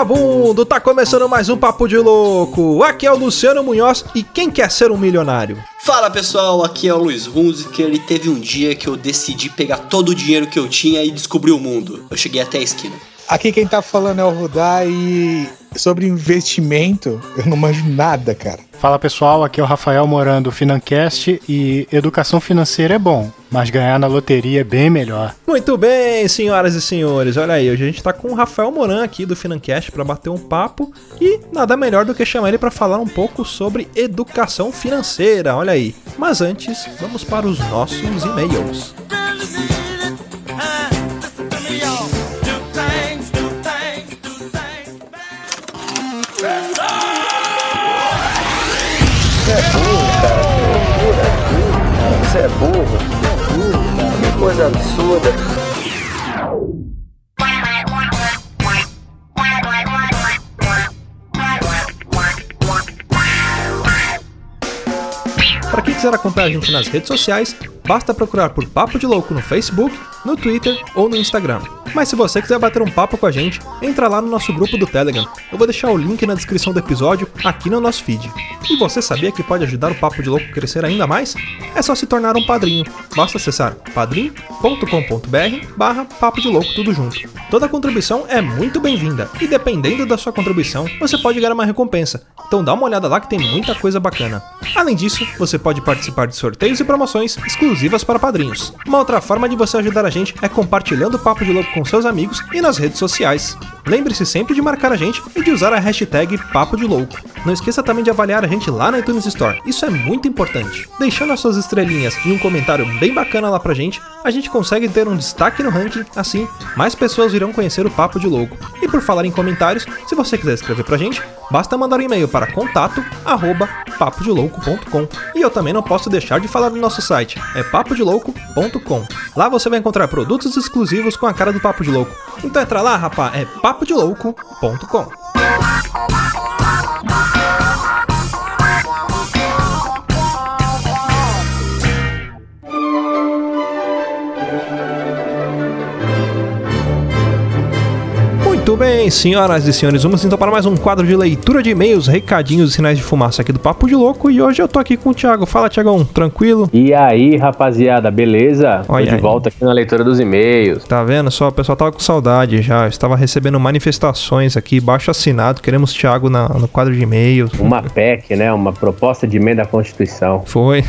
Vagabundo, tá começando mais um Papo de Louco. Aqui é o Luciano Munhoz e quem quer ser um milionário? Fala pessoal, aqui é o Luiz Hunziker e teve um dia que eu decidi pegar todo o dinheiro que eu tinha e descobrir o mundo. Eu cheguei até a esquina. Aqui quem tá falando é o Rudá e sobre investimento eu não manjo nada, cara. Fala pessoal, aqui é o Rafael Morando do Financast e educação financeira é bom, mas ganhar na loteria é bem melhor. Muito bem, senhoras e senhores, olha aí, hoje a gente tá com o Rafael Moran aqui do Financast para bater um papo e nada melhor do que chamar ele para falar um pouco sobre educação financeira, olha aí. Mas antes, vamos para os nossos e-mails. Você é burro, é burro. Que coisa absurda. Para quiser acompanhar a gente nas redes sociais, basta procurar por Papo de Louco no Facebook, no Twitter ou no Instagram. Mas se você quiser bater um papo com a gente, entra lá no nosso grupo do Telegram. Eu vou deixar o link na descrição do episódio aqui no nosso feed. E você sabia que pode ajudar o Papo de Louco a crescer ainda mais? É só se tornar um padrinho. Basta acessar padrim.com.br barra Papo de Louco tudo junto. Toda contribuição é muito bem-vinda e dependendo da sua contribuição, você pode ganhar uma recompensa. Então dá uma olhada lá que tem muita coisa bacana. Além disso, você pode participar de sorteios e promoções exclusivas para padrinhos. Uma outra forma de você ajudar a gente é compartilhando o Papo de Louco com seus amigos e nas redes sociais. Lembre-se sempre de marcar a gente e de usar a hashtag Papo de Louco. Não esqueça também de avaliar a gente lá na iTunes Store, isso é muito importante. Deixando as suas estrelinhas e um comentário bem bacana lá pra gente, a gente consegue ter um destaque no ranking, assim, mais pessoas irão conhecer o Papo de Louco. E por falar em comentários, se você quiser escrever pra gente, basta mandar um e-mail para contato arroba papodelouco.com. E eu também não posso deixar de falar do nosso site, é papodelouco.com. Lá você vai encontrar produtos exclusivos com a cara do Papo de Louco. Então entra lá, rapá, é papodelouco.com. Muito bem, senhoras e senhores, vamos então para mais um quadro de leitura de e-mails, recadinhos e sinais de fumaça aqui do Papo de Louco. E hoje eu tô aqui com o Thiago. Fala, Thiagão, tranquilo? E aí, rapaziada, beleza? Olha Tô de aí. volta aqui na leitura dos e-mails. Tá vendo só? O pessoal tava com saudade já. Eu estava recebendo manifestações aqui, baixo assinado. Queremos Thiago na- no quadro de e-mails. Uma PEC, né? Uma proposta de emenda à Constituição. Foi.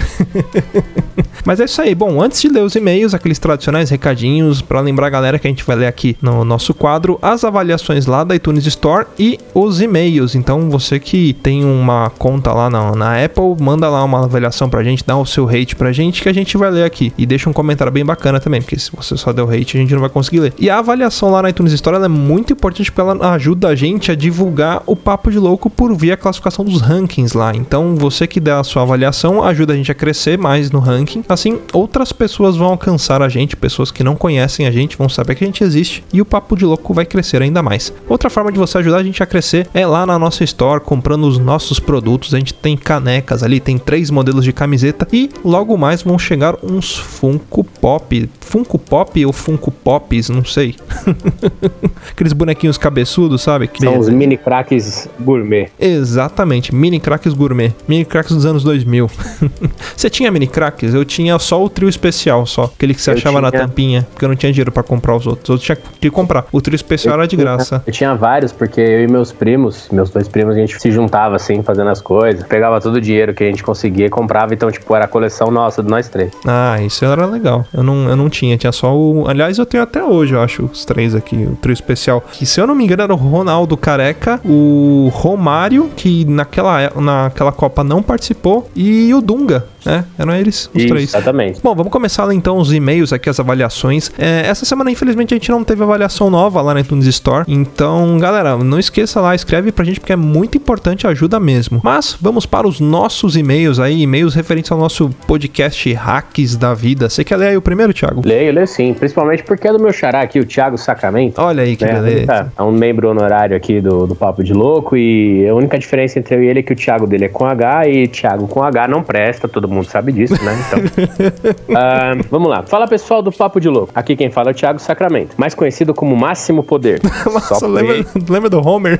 Mas é isso aí. Bom, antes de ler os e-mails, aqueles tradicionais recadinhos, pra lembrar a galera que a gente vai ler aqui no nosso quadro, as avaliações lá da iTunes Store e os e-mails. Então, você que tem uma conta lá na, na Apple, manda lá uma avaliação pra gente, dá o seu hate pra gente que a gente vai ler aqui. E deixa um comentário bem bacana também, porque se você só deu hate, a gente não vai conseguir ler. E a avaliação lá na iTunes Store é muito importante porque ela ajuda a gente a divulgar o Papo de Louco por via classificação dos rankings lá. Então, você que dá a sua avaliação ajuda a gente a crescer mais no ranking. Assim, outras pessoas vão alcançar a gente, pessoas que não conhecem a gente vão saber que a gente existe e o Papo de Louco vai crescer ainda mais. Outra forma de você ajudar a gente a crescer é lá na nossa store, comprando os nossos produtos. A gente tem canecas ali, tem três modelos de camiseta e logo mais vão chegar uns Funko Pop. Funko Pop ou Funko Pops, não sei. Aqueles bonequinhos cabeçudos, sabe? Que- São os mini craques gourmet. Exatamente, mini craques gourmet, mini craques dos anos 2000. você tinha mini craques? Eu tinha só o trio especial, só aquele que você Eu achava na tinha. tampinha, porque eu não tinha dinheiro pra comprar os outros. Os outros tinha que comprar. O trio especial era de graça. Eu tinha vários, porque eu e meus primos, meus dois primos, a gente se juntava assim, fazendo as coisas. Pegava todo o dinheiro que a gente conseguia e comprava. Então, tipo, era a coleção nossa, de nós três. Ah, isso era legal. Eu não, eu não tinha, tinha só o. Aliás, eu tenho até hoje, eu acho, os três aqui, o trio especial. Que se eu não me engano era o Ronaldo Careca, o Romário, que naquela, naquela Copa não participou, e o Dunga, né? Eram eles, os Isso, três. Exatamente. Bom, vamos começar lá, então os e-mails aqui, as avaliações. É, essa semana, infelizmente, a gente não teve avaliação nova lá na iTunes Store. Então, galera, não esqueça lá, escreve pra gente porque é muito importante, ajuda mesmo. Mas vamos para os nossos e-mails aí, e-mails referentes ao nosso podcast Hacks da Vida. Você quer ler aí o primeiro, Thiago? Leio, leio sim. Principalmente porque é do meu xará aqui, o Thiago Sacramento. Olha aí que né? beleza. Tá, É um membro honorário aqui do, do Papo de Louco e a única diferença entre eu e ele é que o Thiago dele é com H e Thiago com H não presta, todo mundo sabe disso, né? Então. Ah, vamos lá. Fala pessoal do Papo de Louco. Aqui quem fala é o Thiago Sacramento, mais conhecido como Máximo Poder. Nossa, Só lembra, lembra do Homer?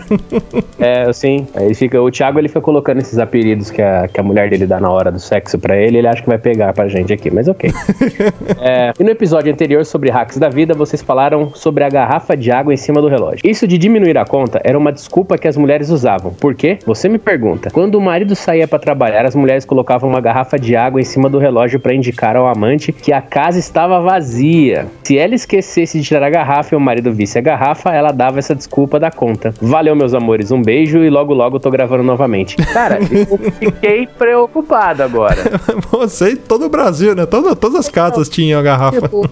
É, assim, aí fica, o Thiago ele fica colocando esses apelidos que a, que a mulher dele dá na hora do sexo pra ele, ele acha que vai pegar pra gente aqui, mas ok. É, e no episódio anterior sobre hacks da vida, vocês falaram sobre a garrafa de água em cima do relógio. Isso de diminuir a conta era uma desculpa que as mulheres usavam. Por quê? Você me pergunta. Quando o marido saía pra trabalhar, as mulheres colocavam uma garrafa de água em cima do relógio pra indicar ao amante que a casa estava vazia. Se ela esquecesse de tirar a garrafa e o marido visse a garrafa, ela dava essa desculpa da conta. Valeu, meus amores, um beijo e logo logo eu tô gravando novamente. Cara, eu fiquei preocupado agora. Você e todo o Brasil, né? Todas as casas tinham a garrafa. Tipo,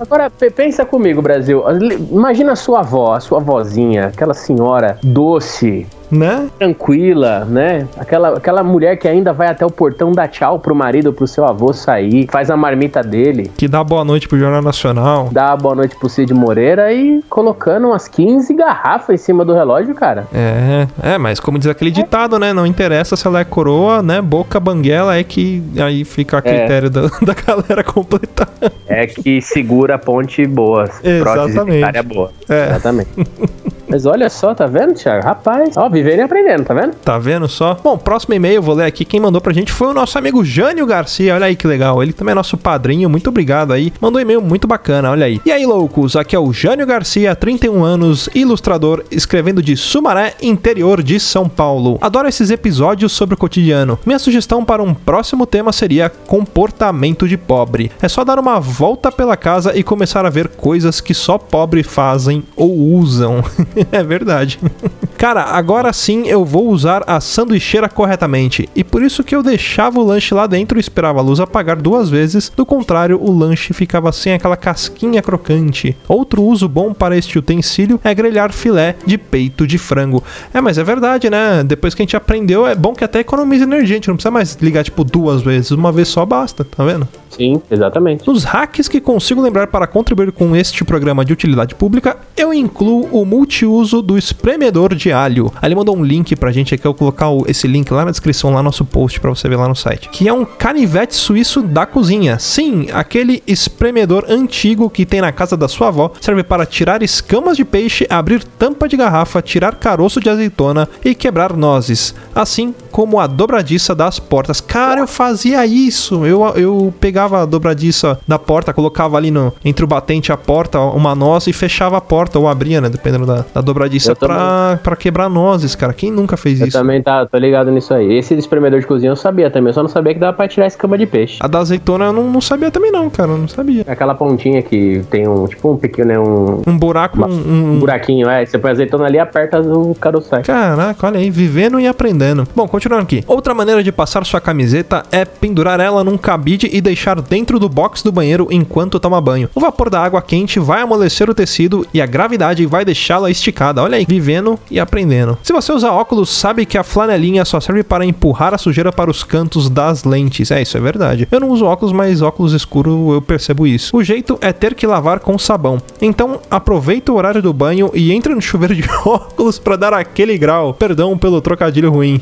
agora pe- pensa comigo, Brasil. Imagina a sua avó, a sua vozinha, aquela senhora doce, Né? tranquila, né? Aquela, aquela mulher que ainda vai até o portão dar tchau pro marido, pro seu avô sair, faz a marmita dele, Que dá boa noite pro Jornal Nacional. dá boa noite pro Cid Moreira e colocando umas 15 garrafas em cima do relógio, cara. É, é, mas como diz aquele ditado, né? Não interessa se ela é coroa, né? Boca banguela é que aí fica a critério da, da galera completar. É que segura a ponte boa, prótese Exatamente. dentária boa. É. Exatamente. Mas olha só, tá vendo, Thiago? Rapaz, ó, vivendo e aprendendo, tá vendo? Tá vendo só? Bom, próximo e-mail, vou ler aqui. Quem mandou pra gente foi o nosso amigo Jânio Garcia. Olha aí que legal. Ele também é nosso padrinho. Muito obrigado aí. Mandou um e-mail muito bacana, olha aí. E aí, loucos? Aqui é o Jânio Garcia, 31 anos, ilustrador, escrevendo de Sumaré, interior de São Paulo. Adoro esses episódios sobre o cotidiano. Minha sugestão para um próximo tema seria comportamento de pobre. É só dar uma volta pela casa e começar a ver coisas que só pobre fazem ou usam. é verdade. Cara, agora sim eu vou usar a sanduicheira corretamente. E por isso que eu deixava o lanche lá dentro e esperava a luz apagar duas vezes. Do contrário, o lanche ficava sem aquela casquinha crocante. Outro uso bom para este utensílio é grelhar filé de peito de frango. É, mas é verdade, né? Depois que a gente aprendeu, é bom que até economiza energia. A gente não precisa mais ligar, tipo, duas vezes. Uma vez só basta, tá vendo? Sim, exatamente. Nos hacks que consigo lembrar para contribuir com este programa de utilidade pública, eu incluo o multiuso do espremedor de alho. Ele mandou um link pra gente aqui, eu vou colocar esse link lá na descrição, lá no nosso post pra você ver lá no site. Que é um canivete suíço da cozinha. Sim, aquele espremedor antigo que tem na casa da sua avó, serve para tirar escamas de peixe, abrir tampa de garrafa, tirar caroço de azeitona e quebrar nozes. Assim como a dobradiça das portas. Cara, eu fazia isso. Eu, eu pegava a dobradiça da porta, colocava ali no, entre o batente e a porta uma noz e fechava a porta, ou abria, né? Dependendo da, da dobradiça, Eu também. pra, pra quebrar nozes, cara. Quem nunca fez Eu isso? também tá, tô ligado nisso aí. Esse espremedor de cozinha eu sabia também, eu só não sabia que dava pra tirar escama de peixe. A da azeitona eu não, não sabia também, não, cara. Eu não sabia. Aquela pontinha que tem um, tipo um pequeno, né, um, Um buraco, um, um um, buraquinho, é. Você põe azeitona ali, aperta o caroço sai. Caraca, olha aí, vivendo e aprendendo. Bom, continuando aqui. Outra maneira de passar sua camiseta é pendurar ela num cabide e deixar dentro do box do banheiro enquanto toma banho. O vapor da água quente vai amolecer o tecido e a gravidade vai deixá-la esticada. Olha aí, vivendo e aprendendo. Se você usa óculos, sabe que a flanelinha só serve para empurrar a sujeira para os cantos das lentes. É, isso é verdade. Eu não uso óculos, mas óculos escuro eu percebo isso. O jeito é ter que lavar com sabão. Então, aproveita o horário do banho e entra no chuveiro de óculos para dar aquele grau. Perdão pelo trocadilho ruim.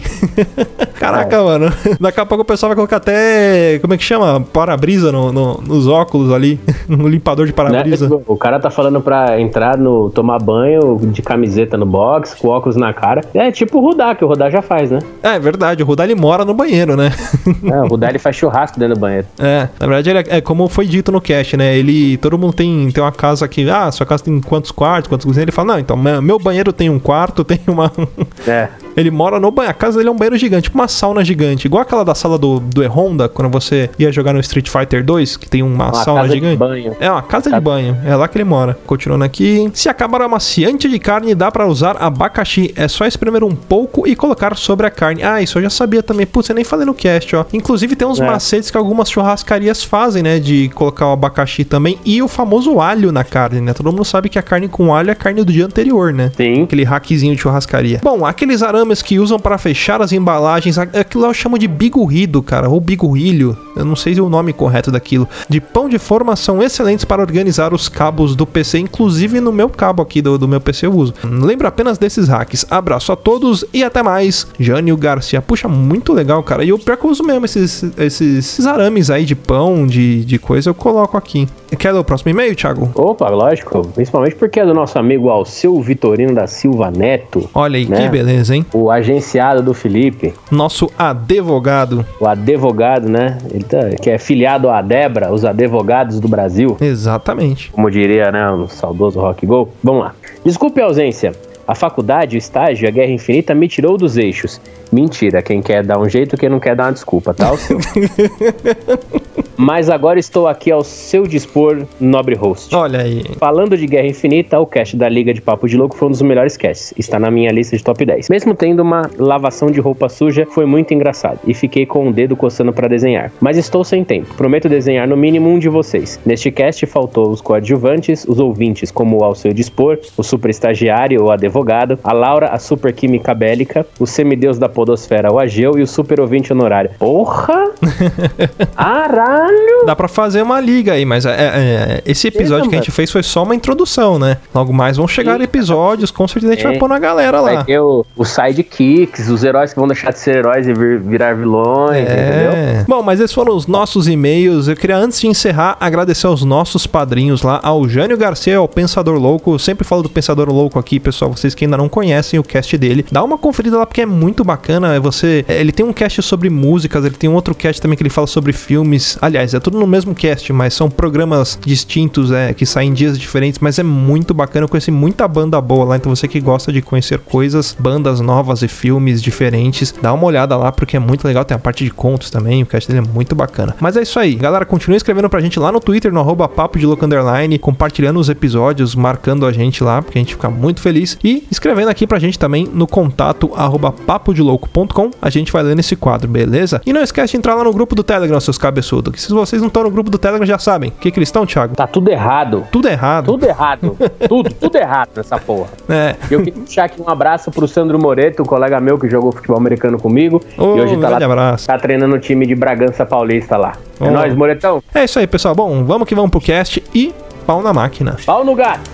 Caraca, mano. Daqui a pouco o pessoal vai colocar até. Como é que chama? Para-brisa no, no- nos óculos ali. Um limpador de Né? para-brisa. O cara tá falando pra entrar no. tomar banho de camiseta no box, com óculos na cara. É tipo o Rudá, que o Rudá já faz, né? É verdade, o Rudá ele mora no banheiro, né? É, o Rudá ele faz churrasco dentro do banheiro. É, na verdade ele é, é como foi dito no cast, né? Ele, todo mundo tem, tem uma casa que, ah, sua casa tem quantos quartos, quantos cozinhas? Ele fala, não, então meu meu banheiro tem um quarto, tem uma, É. Ele mora no banheiro. A casa dele é um banheiro gigante, tipo uma sauna gigante. Igual aquela da sala do, do E-Honda, quando você ia jogar no Street Fighter 2, que tem uma, Uma sauna casa de gigante. banho. É uma casa de banho. É lá que ele mora. Continuando aqui. Se acabar o amaciante de carne, dá pra usar abacaxi. É só espremer um pouco e colocar sobre a carne. Ah, isso eu já sabia também. Putz, eu nem falei no cast, ó. Inclusive tem uns É. macetes que algumas churrascarias fazem, né? De colocar o abacaxi também. E o famoso alho na carne, né? Todo mundo sabe que a carne com alho é a carne do dia anterior, né? Sim. Aquele hackzinho de churrascaria. Bom, aqueles arames arames que usam para fechar as embalagens. Aquilo eu chamo de bigorrido, cara, ou bigorrilho. Eu não sei o nome correto daquilo. De pão de forma são excelentes para organizar os cabos do PC, inclusive no meu cabo aqui do, do meu PC eu uso. Lembro apenas desses hacks. Abraço a todos e até mais. Jânio Garcia. Puxa, muito legal, cara. E eu pior que eu uso mesmo esses, esses, esses arames aí de pão, de, de coisa, eu coloco aqui. Quer ler o próximo e-mail, Thiago? Opa, lógico. Principalmente porque é do nosso amigo Alceu Vitorino da Silva Neto. Olha aí, né? que beleza, hein? O agenciado do Felipe. Nosso advogado. O advogado, né? Ele tá, que é filiado à Debra, os advogados do Brasil. Exatamente. Como diria, né, o saudoso Rock Go. Vamos lá. Desculpe a ausência. A faculdade, o estágio, a Guerra Infinita me tirou dos eixos. Mentira, quem quer dar um jeito, quem não quer dar uma desculpa, tá? O seu. Mas agora estou aqui ao seu dispor, nobre host. Olha aí. Falando de Guerra Infinita, o cast da Liga de Papo de Louco foi um dos melhores casts. Está na minha lista de top 10. Mesmo tendo uma lavação de roupa suja, foi muito engraçado. E fiquei com o dedo coçando para desenhar. Mas estou sem tempo. Prometo desenhar no mínimo um de vocês. Neste cast faltou os coadjuvantes, os ouvintes, como ao seu dispor, o super estagiário ou advogado, a Laura, a super química bélica, o semideus da podosfera, o Ageu e o super ouvinte honorário. Porra! Aralho! Dá pra fazer uma liga aí, mas é, é, esse episódio É, que a gente fez foi só uma introdução, né? Logo mais vão chegar Sim. episódios, com certeza a gente É. vai pôr na galera lá. Vai ter o, os sidekicks, os heróis que vão deixar de ser heróis e vir- virar vilões, entendeu? É. Bom, mas esses foram os nossos e-mails. Eu queria, antes de encerrar, agradecer aos nossos padrinhos lá, ao Jânio Garcia, ao Pensador Louco. Eu sempre falo do Pensador Louco aqui, pessoal. Vocês que ainda não conhecem o cast dele, dá uma conferida lá porque é muito bacana. É Você, ele tem um cast sobre músicas, ele tem um outro cast também que ele fala sobre filmes. Aliás, é tudo no mesmo cast, mas são programas distintos, é, que saem em dias diferentes, mas é muito bacana. Eu conheci muita banda boa lá, então você que gosta de conhecer coisas, bandas novas e filmes diferentes, dá uma olhada lá porque é muito legal. Tem a parte de contos também, o cast dele é muito bacana. Mas é isso aí, galera, continue escrevendo pra gente lá no Twitter, no arroba papo de louco compartilhando os episódios, marcando a gente lá, porque a gente fica muito feliz. E escrevendo aqui pra gente também no contato arroba papodelouco.com, a gente vai ler nesse quadro, beleza? E não esquece de entrar lá no grupo do Telegram, seus cabeçudos, que se vocês não estão no grupo do Telegram já sabem. O que, que eles estão, Thiago? Tá tudo errado. Tudo errado. Tudo errado. tudo, tudo errado nessa porra. É. Eu queria deixar aqui um abraço pro Sandro Moreto, um colega meu que jogou futebol americano comigo. Ô, e hoje tá lá abraço. tá treinando o time de Bragança Paulista lá. É nóis, Moretão. É isso aí, pessoal. Bom, vamos que vamos pro cast e pau na máquina. Pau no gato.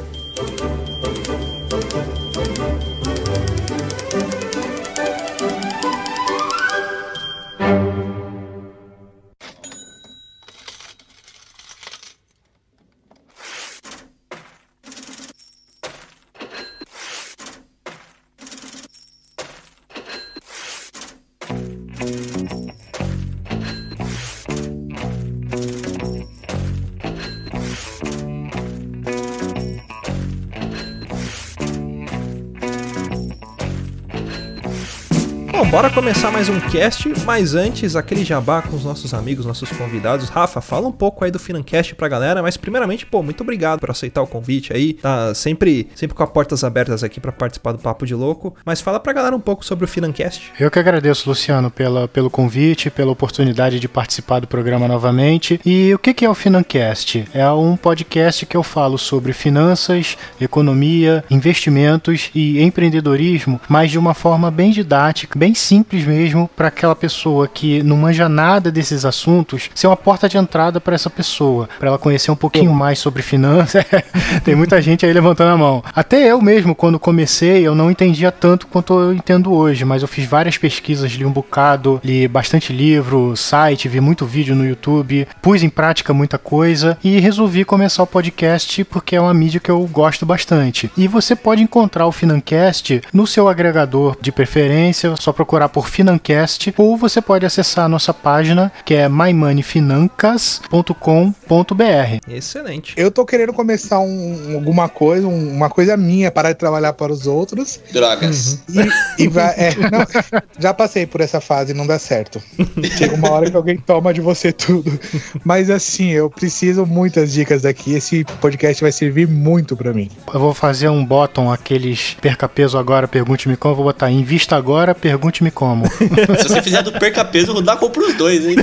Bora começar mais um cast, mas antes, aquele jabá com os nossos amigos, nossos convidados. Rafa, fala um pouco aí do Financast pra galera, mas primeiramente, pô, muito obrigado por aceitar o convite aí. Tá sempre, sempre com as portas abertas aqui pra participar do Papo de Louco. Mas fala pra galera um pouco sobre o Financast. Eu que agradeço, Luciano, pela, pelo convite, pela oportunidade de participar do programa novamente. E o que, que é o Financast? É um podcast que eu falo sobre finanças, economia, investimentos e empreendedorismo, mas de uma forma bem didática, bem simples mesmo, para aquela pessoa que não manja nada desses assuntos, ser uma porta de entrada para essa pessoa, para ela conhecer um pouquinho mais sobre finanças. Tem muita gente aí levantando a mão. Até eu mesmo, quando comecei, eu não entendia tanto quanto eu entendo hoje, mas eu fiz várias pesquisas, li um bocado, li bastante livro, site, vi muito vídeo no YouTube, pus em prática muita coisa e resolvi começar o podcast porque é uma mídia que eu gosto bastante. E você pode encontrar o Financast no seu agregador de preferência, só procurar por Financast, ou você pode acessar a nossa página que é mymoneyfinancas.com.br. Excelente. Eu tô querendo começar um- alguma coisa, um- uma coisa minha, parar de trabalhar para os outros. Drogas. E, e vai. é, não, já passei por essa fase, não dá certo. Chega uma hora que alguém toma de você tudo. Mas assim, eu preciso muitas dicas daqui. Esse podcast vai servir muito pra mim. Eu vou fazer um bottom, aqueles perca peso agora, pergunte-me como, eu vou botar invista agora, pergunte-me como. Se você fizer do perca peso, dá compra os dois, hein?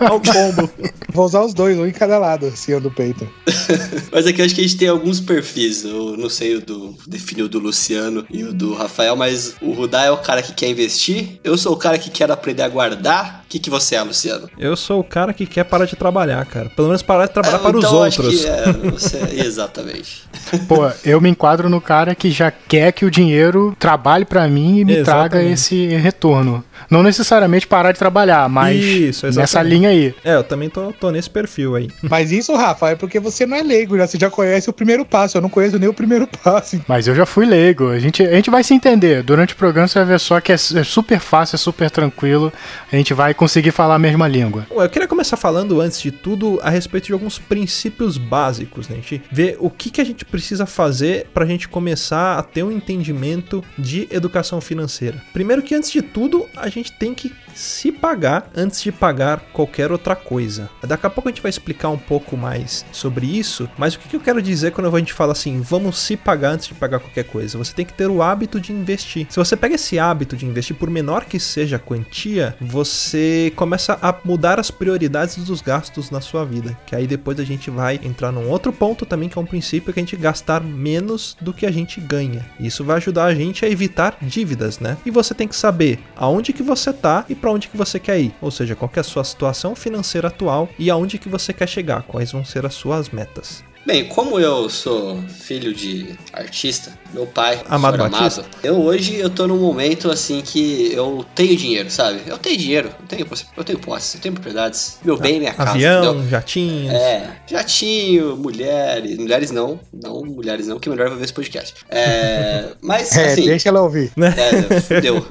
Olha o combo. Vou usar os dois, um em cada lado, assim, do peito. Mas aqui eu acho que a gente tem alguns perfis. Eu não sei o do. Definiu o do Luciano e o do Rafael, mas o Rudá é o cara que quer investir. Eu sou o cara que quer aprender a guardar. O que, que você é, Luciano? Eu sou o cara que quer parar de trabalhar, cara. Pelo menos parar de trabalhar Ah, para os então eu acho outros. que é, você é- exatamente. Pô, eu me enquadro no cara que já quer que o dinheiro trabalhe pra mim e me Exatamente. traga esse retorno. Não necessariamente parar de trabalhar, mas Isso, nessa linha aí. É, eu também tô, tô nesse perfil aí. Mas isso, Rafa, é porque você não é leigo, já, você já conhece o primeiro passo. Eu não conheço nem o primeiro passo. Mas eu já fui leigo. A gente, a gente vai se entender. Durante o programa você vai ver só que é, é super fácil, é super tranquilo. A gente vai conseguir falar a mesma língua. Bom, Eu queria começar falando, antes de tudo, a respeito de alguns princípios básicos, né? A gente ver o que, que a gente precisa fazer pra gente começar a ter um entendimento de educação financeira. Primeiro que, antes de tudo, a gente tem que se pagar antes de pagar qualquer outra coisa. Daqui a pouco a gente vai explicar um pouco mais sobre isso, mas o que, eu quero dizer quando a gente fala assim, vamos se pagar antes de pagar qualquer coisa? Você tem que ter o hábito de investir. Se você pega esse hábito de investir, por menor que seja a quantia, você começa a mudar as prioridades dos gastos na sua vida. Que aí depois a gente vai entrar num outro ponto também, que é um princípio que a gente gastar menos do que a gente ganha. Isso vai ajudar a gente a evitar dívidas, né? E você tem que saber aonde que você tá e para onde que você quer ir. Ou seja, qual é a sua situação financeira atual e aonde que você quer chegar, quais vão ser as suas metas. Bem, como eu sou filho de artista, meu pai, Amado Batista? eu hoje eu tô num momento assim que eu tenho dinheiro, sabe? Eu tenho dinheiro, eu tenho, eu tenho posse, eu tenho propriedades, meu bem, minha casa, Avião, entendeu? jatinhos. É, jatinho, mulheres, mulheres não, não, mulheres não, que é melhor vai ver esse podcast. É, mas É, assim, deixa ela ouvir. é, fudeu.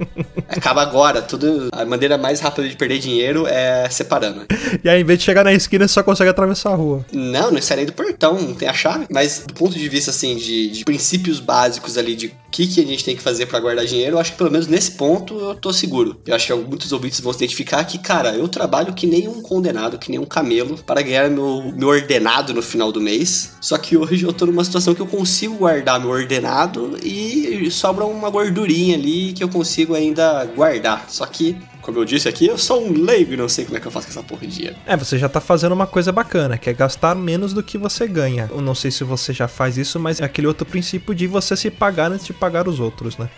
Acaba agora, tudo, a maneira mais rápida de perder dinheiro é separando. E aí, em vez de chegar na esquina, você só consegue atravessar a rua. Não, não sai nem do portão, não tem a chave. Mas do ponto de vista, assim, de, de princípios básicos ali, de o que, que a gente tem que fazer pra guardar dinheiro, eu acho que pelo menos nesse ponto eu tô seguro. Eu acho que muitos ouvintes vão se identificar que, cara, eu trabalho que nem um condenado, que nem um camelo, para ganhar meu, meu ordenado no final do mês. Só que hoje eu tô numa situação que eu consigo guardar meu ordenado e sobra uma gordurinha ali que eu consigo ainda guardar. Só que. Como eu disse aqui, eu sou um leigo e não sei como é que eu faço com essa porra de dinheiro. É, você já tá fazendo uma coisa bacana, que é gastar menos do que você ganha. Eu não sei se você já faz isso, mas é aquele outro princípio de você se pagar antes de pagar os outros, né?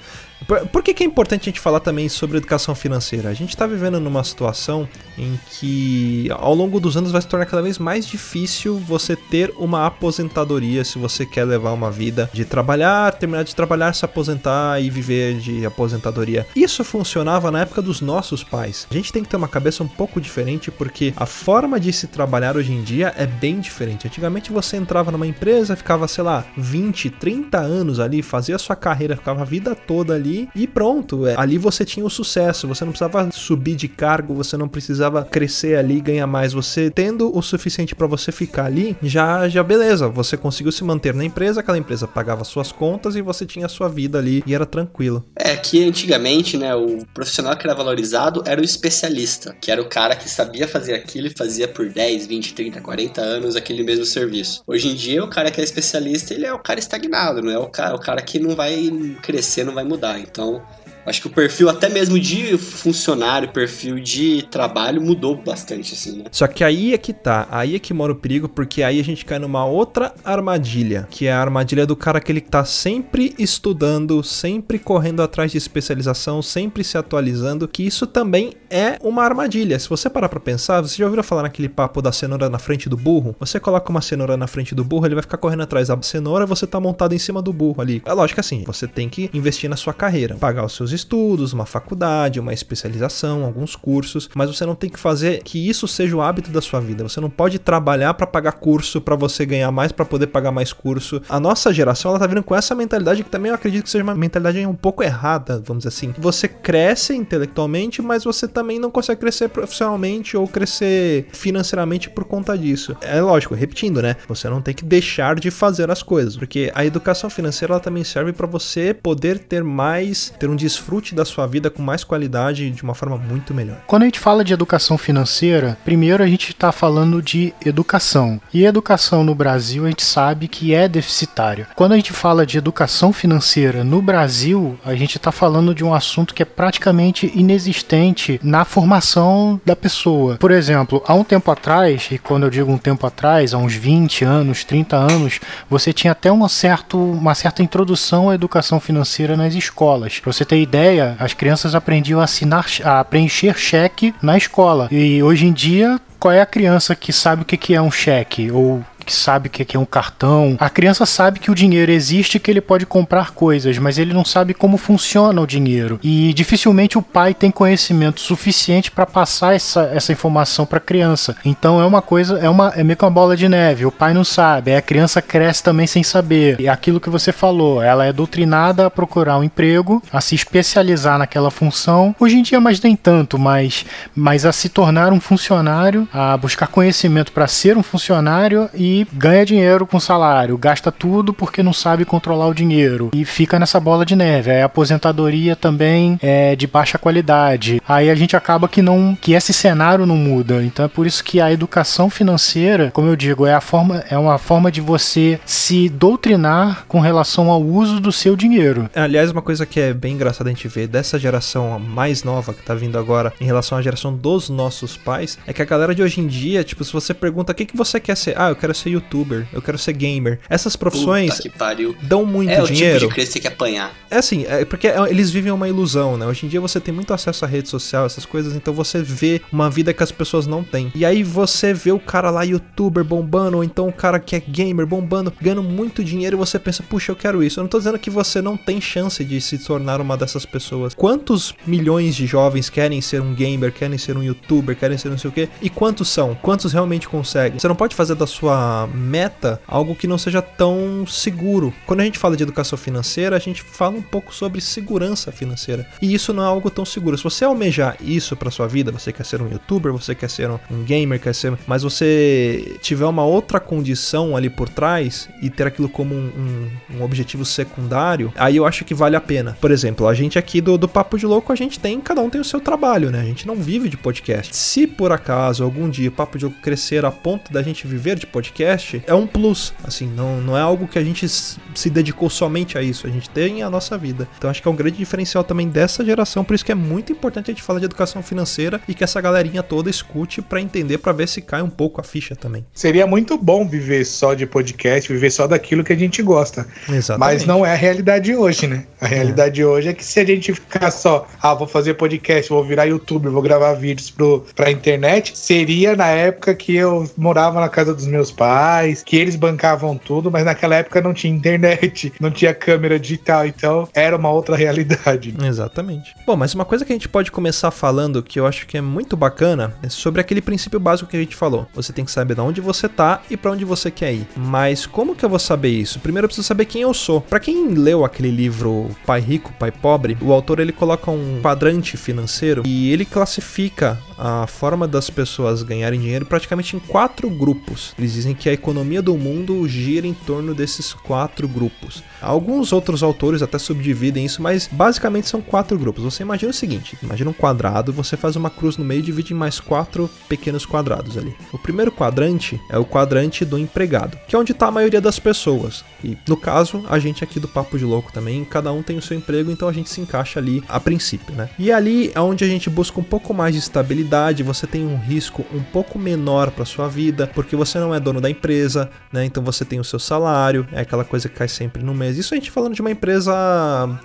Por, por que, que é importante a gente falar também sobre educação financeira? A gente tá vivendo numa situação em que ao longo dos anos vai se tornar cada vez mais difícil você ter uma aposentadoria se você quer levar uma vida de trabalhar, terminar de trabalhar, se aposentar e viver de aposentadoria. Isso funcionava na época dos nossos pais. A gente tem que ter uma cabeça um pouco diferente porque a forma de se trabalhar hoje em dia é bem diferente. Antigamente você entrava numa empresa, ficava, sei lá, 20, 30 anos ali, fazia sua carreira, ficava a vida toda ali e pronto. É, ali você tinha o sucesso, você não precisava subir de cargo, você não precisava crescer ali e ganhar mais. Você tendo o suficiente para você ficar ali, já já beleza, você conseguiu se manter na empresa, aquela empresa pagava suas contas e você tinha a sua vida ali e era tranquilo. É que antigamente, né, o profissional que era valorizado era o especialista, que era o cara que sabia fazer aquilo e fazia por 10, 20, 30, 40 anos aquele mesmo serviço. Hoje em dia, o cara que é especialista, ele é o cara estagnado, não é o cara, o cara que não vai crescer, não vai mudar. Então, acho que o perfil até mesmo de funcionário, perfil de trabalho mudou bastante, assim, né? Só que aí é que tá, aí é que mora o perigo, porque aí a gente cai numa outra armadilha, que é a armadilha do cara que ele tá sempre estudando, sempre correndo atrás de especialização, sempre se atualizando, que isso também é uma armadilha. Se você parar pra pensar, você já ouviu falar naquele papo da cenoura na frente do burro? Você coloca uma cenoura na frente do burro, ele vai ficar correndo atrás da cenoura, você tá montado em cima do burro ali. É lógico assim, você tem que investir na sua carreira, pagar os seus estudos, uma faculdade, uma especialização, alguns cursos, mas você não tem que fazer que isso seja o hábito da sua vida. Você não pode trabalhar pra pagar curso, pra você ganhar mais, pra poder pagar mais curso. A nossa geração, ela tá vindo com essa mentalidade que também eu acredito que seja uma mentalidade um pouco errada, vamos dizer assim. Você cresce intelectualmente, mas você também não consegue crescer profissionalmente ou crescer financeiramente por conta disso. É lógico, repetindo, né? Você não tem que deixar de fazer as coisas, porque a educação financeira ela também serve para você poder ter mais, ter um desfrute da sua vida com mais qualidade e de uma forma muito melhor. Quando a gente fala de educação financeira, primeiro a gente está falando de educação. E educação no Brasil a gente sabe que é deficitária. Quando a gente fala de educação financeira no Brasil, a gente está falando de um assunto que é praticamente inexistente na formação da pessoa. Por exemplo, há um tempo atrás, e quando eu digo um tempo atrás, há uns 20 anos, 30 anos, você tinha até uma, certo, uma certa introdução à educação financeira nas escolas. Para você ter ideia, as crianças aprendiam a assinar, a preencher cheque na escola. E hoje em dia qual é a criança que sabe o que é um cheque ou que sabe o que é um cartão. A criança sabe que o dinheiro existe e que ele pode comprar coisas, mas ele não sabe como funciona o dinheiro. E dificilmente o pai tem conhecimento suficiente para passar essa, essa informação para a criança. Então é uma coisa, é, uma, é meio que uma bola de neve. O pai não sabe, a criança cresce também sem saber. E aquilo que você falou, ela é doutrinada a procurar um emprego, a se especializar naquela função. Hoje em dia, mas nem tanto, mas, mas a se tornar um funcionário, a buscar conhecimento para ser um funcionário e ganha dinheiro com salário, gasta tudo porque não sabe controlar o dinheiro e fica nessa bola de neve. A aposentadoria também é de baixa qualidade. Aí a gente acaba que não que esse cenário não muda. Então é por isso que a educação financeira, como eu digo, é a forma é uma forma de você se doutrinar com relação ao uso do seu dinheiro. Aliás, uma coisa que é bem engraçada a gente ver dessa geração mais nova que tá vindo agora em relação à geração dos nossos pais, é que a galera de hoje em dia, tipo, se você pergunta o que, que você quer ser, ah, eu quero ser youtuber, eu quero ser gamer. Essas profissões dão muito é dinheiro. É o tipo de crescer que apanhar. É assim, é porque eles vivem uma ilusão, né? Hoje em dia você tem muito acesso à rede social, essas coisas, então você vê uma vida que as pessoas não têm. E aí você vê o cara lá, youtuber, bombando, ou então o cara que é gamer, bombando, ganhando muito dinheiro e você pensa, puxa, eu quero isso. Eu não tô dizendo que você não tem chance de se tornar uma dessas pessoas. Quantos milhões de jovens querem ser um gamer, querem ser um youtuber, querem ser não sei o quê? E quantos são? Quantos realmente conseguem? Você não pode fazer da sua meta algo que não seja tão seguro. Quando a gente fala de educação financeira, a gente fala um pouco sobre segurança financeira. E isso não é algo tão seguro. Se você almejar isso para sua vida, você quer ser um youtuber, você quer ser um, um gamer, quer ser, mas você tiver uma outra condição ali por trás e ter aquilo como um, um, um objetivo secundário, aí eu acho que vale a pena. Por exemplo, a gente aqui do, do Papo de Louco, a gente tem, cada um tem o seu trabalho, né? A gente não vive de podcast. Se por acaso algum dia o Papo de Louco crescer a ponto da gente viver de podcast, podcast é um plus, assim, não, não é algo que a gente se dedicou somente a isso, a gente tem a nossa vida. Então acho que é um grande diferencial também dessa geração, por isso que é muito importante a gente falar de educação financeira e que essa galerinha toda escute para entender, para ver se cai um pouco a ficha também. Seria muito bom viver só de podcast, viver só daquilo que a gente gosta. Exatamente. Mas não é a realidade hoje, né? A realidade é. hoje é que se a gente ficar só, ah, vou fazer podcast, vou virar youtuber, vou gravar vídeos pro, pra internet, seria na época que eu morava na casa dos meus pais pais, que eles bancavam tudo, mas naquela época não tinha internet, não tinha câmera digital, então era uma outra realidade. Exatamente. Bom, mas uma coisa que a gente pode começar falando que eu acho que é muito bacana é sobre aquele princípio básico que a gente falou. Você tem que saber de onde você tá e para onde você quer ir. Mas como que eu vou saber isso? Primeiro eu preciso saber quem eu sou. Para quem leu aquele livro Pai Rico, Pai Pobre, o autor ele coloca um quadrante financeiro e ele classifica a forma das pessoas ganharem dinheiro praticamente em quatro grupos. Eles dizem que a economia do mundo gira em torno desses quatro grupos. Alguns outros autores até subdividem isso, mas basicamente são quatro grupos. Você imagina o seguinte: imagina um quadrado, você faz uma cruz no meio e divide em mais quatro pequenos quadrados ali. O primeiro quadrante é o quadrante do empregado, que é onde está a maioria das pessoas. E no caso, a gente aqui do Papo de Louco também, cada um tem o seu emprego, então a gente se encaixa ali a princípio, né? E ali é onde a gente busca um pouco mais de estabilidade, você tem um risco um pouco menor para sua vida, porque você não é dono da empresa, né? Então você tem o seu salário, é aquela coisa que cai sempre no mês mas isso a gente falando de uma empresa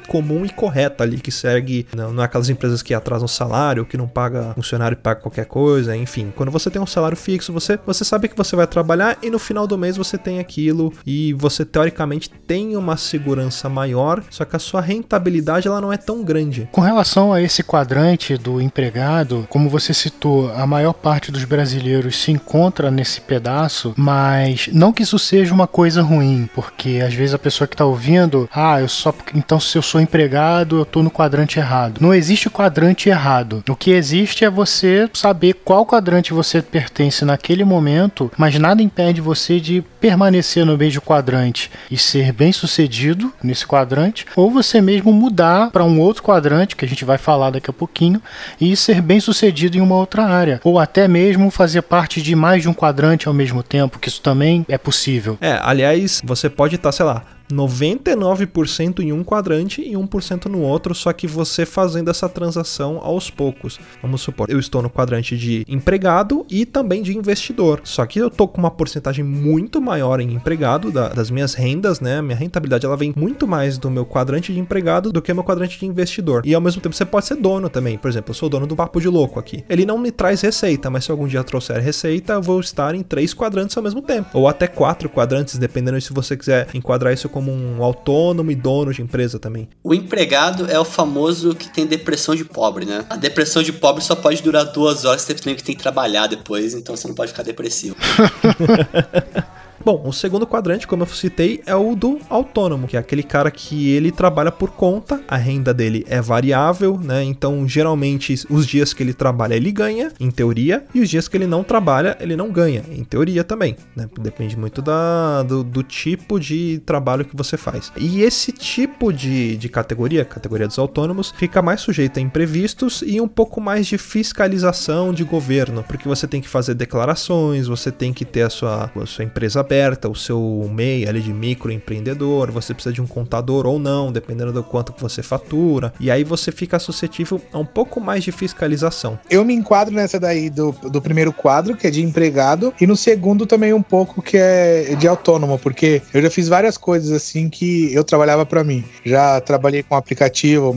comum e correta ali, que segue, não, não é aquelas empresas que atrasam salário, que não paga funcionário e paga qualquer coisa, enfim. Quando você tem um salário fixo, você, você sabe que você vai trabalhar e no final do mês você tem aquilo e você teoricamente tem uma segurança maior, só que a sua rentabilidade ela não é tão grande. Com relação a esse quadrante do empregado, como você citou, a maior parte dos brasileiros se encontra nesse pedaço, mas não que isso seja uma coisa ruim, porque às vezes a pessoa que está ouvindo, ah, eu só então se eu sou empregado, eu estou no quadrante errado. Não existe quadrante errado. O que existe é você saber qual quadrante você pertence naquele momento, mas nada impede você de permanecer no mesmo quadrante e ser bem sucedido nesse quadrante, ou você mesmo mudar para um outro quadrante, que a gente vai falar daqui a pouquinho, e ser bem sucedido em uma outra área, ou até mesmo fazer parte de mais de um quadrante ao mesmo tempo, que isso também é possível. É, aliás, você pode estar, tá, sei lá, 99% em um quadrante e 1% no outro, só que você fazendo essa transação aos poucos. Vamos supor, eu estou no quadrante de empregado e também de investidor. Só que eu tô com uma porcentagem muito maior em empregado da, das minhas rendas, né? Minha rentabilidade ela vem muito mais do meu quadrante de empregado do que meu quadrante de investidor. E ao mesmo tempo você pode ser dono também. Por exemplo, eu sou dono do papo de louco aqui. Ele não me traz receita, mas se algum dia trouxer receita, eu vou estar em três quadrantes ao mesmo tempo, ou até quatro quadrantes, dependendo se você quiser enquadrar isso como um autônomo e dono de empresa também. O empregado é o famoso que tem depressão de pobre, né? A depressão de pobre só pode durar duas horas, você tem que tem que trabalhar depois, então você não pode ficar depressivo. Bom, o segundo quadrante, como eu citei, é o do autônomo, que é aquele cara que ele trabalha por conta, a renda dele é variável, né? Então, geralmente, os dias que ele trabalha, ele ganha, em teoria, e os dias que ele não trabalha, ele não ganha, em teoria também, né? Depende muito da, do, do tipo de trabalho que você faz. E esse tipo de, de categoria, categoria dos autônomos, fica mais sujeito a imprevistos e um pouco mais de fiscalização de governo, porque você tem que fazer declarações, você tem que ter a sua, a sua empresa aberta aberta, o seu MEI ali de microempreendedor, você precisa de um contador ou não, dependendo do quanto que você fatura, e aí você fica suscetível a um pouco mais de fiscalização. Eu me enquadro nessa daí do, do primeiro quadro, que é de empregado, e no segundo também um pouco que é de autônomo, porque eu já fiz várias coisas assim que eu trabalhava para mim. Já trabalhei com aplicativo,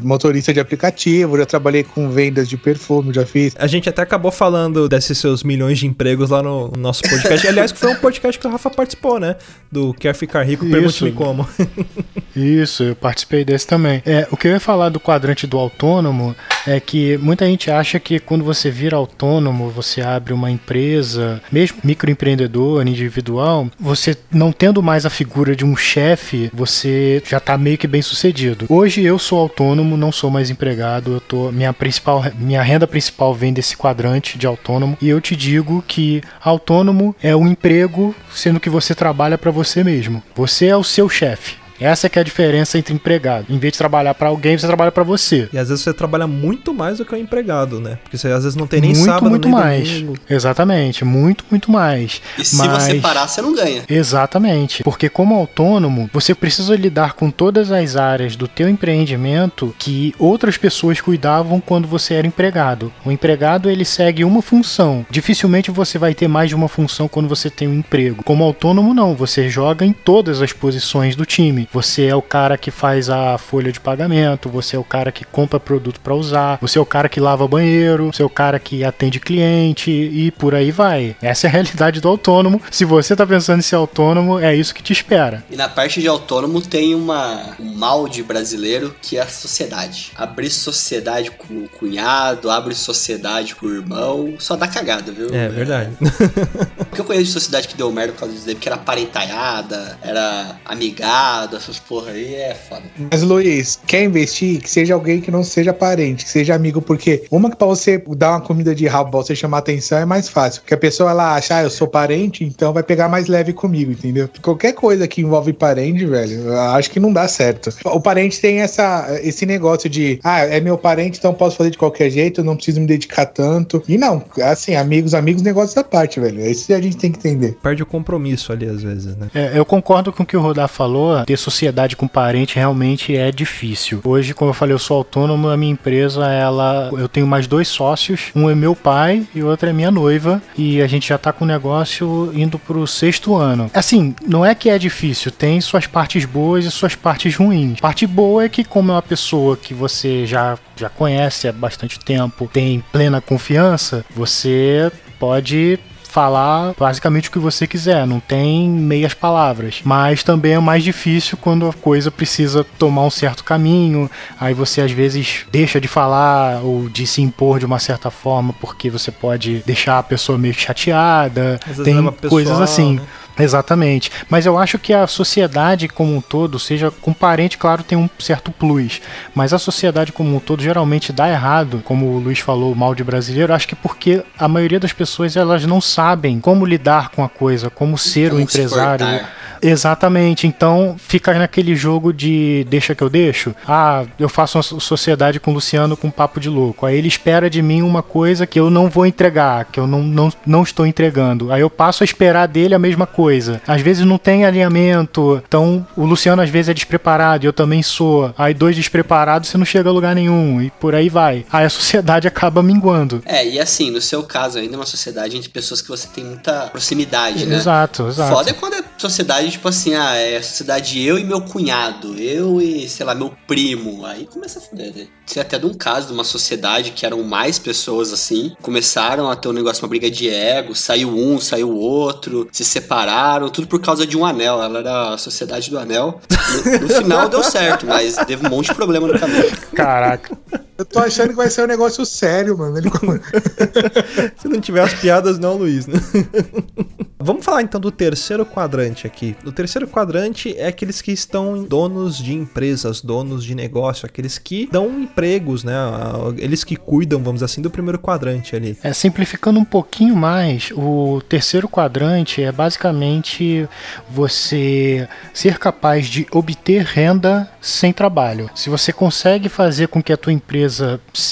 motorista de aplicativo, já trabalhei com vendas de perfume, já fiz. A gente até acabou falando desses seus milhões de empregos lá no nosso podcast. Aliás, que foi um podcast que o Rafa participou, né? Do Quer Ficar Rico, pergunte-me como. Isso, eu participei desse também. É, o que eu ia falar do quadrante do autônomo é que muita gente acha que quando você vira autônomo, você abre uma empresa, mesmo microempreendedor, individual, você não tendo mais a figura de um chefe, você já está meio que bem sucedido. Hoje eu sou autônomo, não sou mais empregado, eu tô minha principal minha renda principal vem desse quadrante de autônomo e eu te digo que autônomo é um emprego sendo que você trabalha para você mesmo. Você é o seu chefe. Essa que é a diferença entre empregado. Em vez de trabalhar para alguém, você trabalha para você. E às vezes você trabalha muito mais do que o empregado, né? Porque você às vezes não tem nem muito, sábado, muito mais. Domingo. Exatamente, muito, muito mais. E se Mas... você parar, você não ganha. Exatamente. Porque como autônomo, você precisa lidar com todas as áreas do teu empreendimento que outras pessoas cuidavam quando você era empregado. O empregado, ele segue uma função. Dificilmente você vai ter mais de uma função quando você tem um emprego. Como autônomo, não. Você joga em todas as posições do time. Você é o cara que faz a folha de pagamento, você é o cara que compra produto para usar, você é o cara que lava banheiro, você é o cara que atende cliente e por aí vai. Essa é a realidade do autônomo. Se você tá pensando em ser autônomo, é isso que te espera. E na parte de autônomo tem uma, um mal de brasileiro que é a sociedade. Abrir sociedade com o cunhado, abre sociedade com o irmão, só dá cagada, viu? É verdade. o que eu conheço de sociedade que deu merda por causa disso, porque era parentalhada, era amigado, essas porra aí é foda. Mas, Luiz, quer investir? Que seja alguém que não seja parente, que seja amigo, porque uma que pra você dar uma comida de rabo pra você chamar atenção é mais fácil. Porque a pessoa ela acha, ah, eu sou parente, então vai pegar mais leve comigo, entendeu? Qualquer coisa que envolve parente, velho, eu acho que não dá certo. O parente tem essa, esse negócio de, ah, é meu parente, então posso fazer de qualquer jeito, não preciso me dedicar tanto. E não, assim, amigos, amigos, negócio da parte, velho. É isso que a gente tem que entender. Perde o compromisso ali, às vezes, né? É, eu concordo com o que o Rodar falou, ter sociedade com parente realmente é difícil. Hoje, como eu falei, eu sou autônomo, a minha empresa, ela, eu tenho mais dois sócios, um é meu pai e outro é minha noiva, e a gente já tá com o negócio indo pro sexto ano. Assim, não é que é difícil, tem suas partes boas e suas partes ruins. Parte boa é que como é uma pessoa que você já já conhece há bastante tempo, tem plena confiança, você pode falar basicamente o que você quiser, não tem meias palavras. Mas também é mais difícil quando a coisa precisa tomar um certo caminho, aí você às vezes deixa de falar ou de se impor de uma certa forma porque você pode deixar a pessoa meio chateada. Às Tem leva pessoal, coisas assim. né? Exatamente. Mas eu acho que a sociedade como um todo, seja com parente, claro, tem um certo plus. Mas a sociedade como um todo geralmente dá errado, como o Luiz falou, mal de brasileiro. Acho que porque a maioria das pessoas elas não sabem como lidar com a coisa, como ser um Como se empresário. portar. Exatamente. Então fica naquele jogo de deixa que eu deixo. Ah, eu faço uma so- sociedade com o Luciano com papo de louco. Aí ele espera de mim uma coisa que eu não vou entregar, que eu não, não, não estou entregando. Aí eu passo a esperar dele a mesma coisa. Às vezes não tem alinhamento. Então o Luciano às vezes é despreparado e eu também sou. Aí dois despreparados você não chega a lugar nenhum. E por aí vai. Aí a sociedade acaba minguando. É, e assim, no seu caso, ainda é uma sociedade entre pessoas que você tem muita proximidade, né? Exato, exato. Foda é quando é sociedade, tipo assim, ah, é a sociedade eu e meu cunhado, eu e, sei lá, meu primo. Aí começa a foder, né? Até de um caso de uma sociedade que eram mais pessoas assim, começaram a ter um negócio, uma briga de ego, saiu um, saiu o outro, se separaram, tudo por causa de um anel. Ela era a sociedade do anel. No, no final deu certo, mas teve um monte de problema no caminho. Caraca. Eu tô achando que vai ser um negócio sério, mano. Ele... Se não tiver as piadas, não, Luiz, né? Vamos falar então do terceiro quadrante aqui. O terceiro quadrante é aqueles que estão donos de empresas, donos de negócio, aqueles que dão empregos, né? Eles que cuidam, vamos assim, do primeiro quadrante ali. É, simplificando um pouquinho mais, o terceiro quadrante é basicamente você ser capaz de obter renda sem trabalho. Se você consegue fazer com que a tua empresa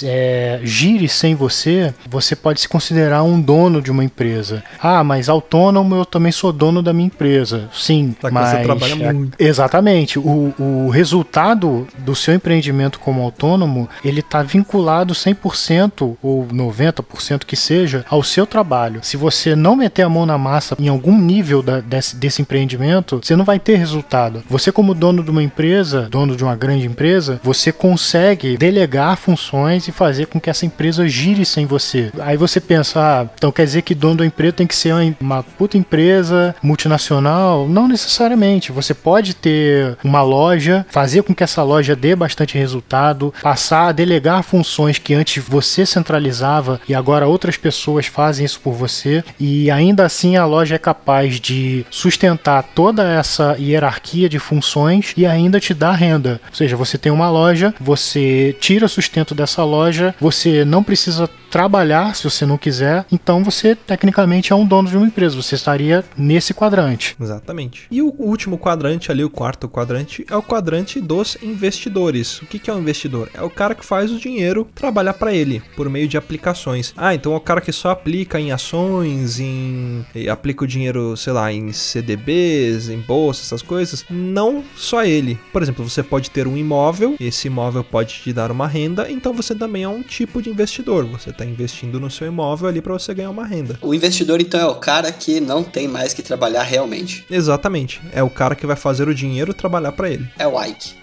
é, gire sem você, você pode se considerar um dono de uma empresa. Ah, mas autônomo eu também sou dono da minha empresa. Sim, Só mas você trabalha é- muito. Exatamente. O, o resultado do seu empreendimento como autônomo, ele está vinculado 100% ou 90% que seja ao seu trabalho. Se você não meter a mão na massa em algum nível da- desse, desse empreendimento, você não vai ter resultado. Você como dono de uma empresa, dono de uma grande empresa, você consegue delegar funções e fazer com que essa empresa gire sem você. Aí você pensa, ah, então quer dizer que dono da empresa tem que ser uma, puta empresa multinacional? Não necessariamente. Você pode ter uma loja, fazer com que essa loja dê bastante resultado, passar a delegar funções que antes você centralizava e agora outras pessoas fazem isso por você, e ainda assim a loja é capaz de sustentar toda essa hierarquia de funções e ainda te dar renda. Ou seja, você tem uma loja, você tira sustento dessa loja, você não precisa trabalhar se você não quiser, então você tecnicamente é um dono de uma empresa, você estaria nesse quadrante. Exatamente. E o último quadrante ali, o quarto quadrante, é o quadrante dos investidores. O que é um investidor? É o cara que faz o dinheiro trabalhar para ele por meio de aplicações. Ah, então é o cara que só aplica em ações, em aplica o dinheiro, sei lá, em CDBs, em bolsa, essas coisas. Não só ele. Por exemplo, você pode ter um imóvel, esse imóvel pode te dar uma renda, então você também é um tipo de investidor. Você está investindo no seu imóvel ali para você ganhar uma renda. O investidor, então, é o cara que não tem mais que trabalhar realmente. Exatamente. É o cara que vai fazer o dinheiro trabalhar para ele. É o Ike.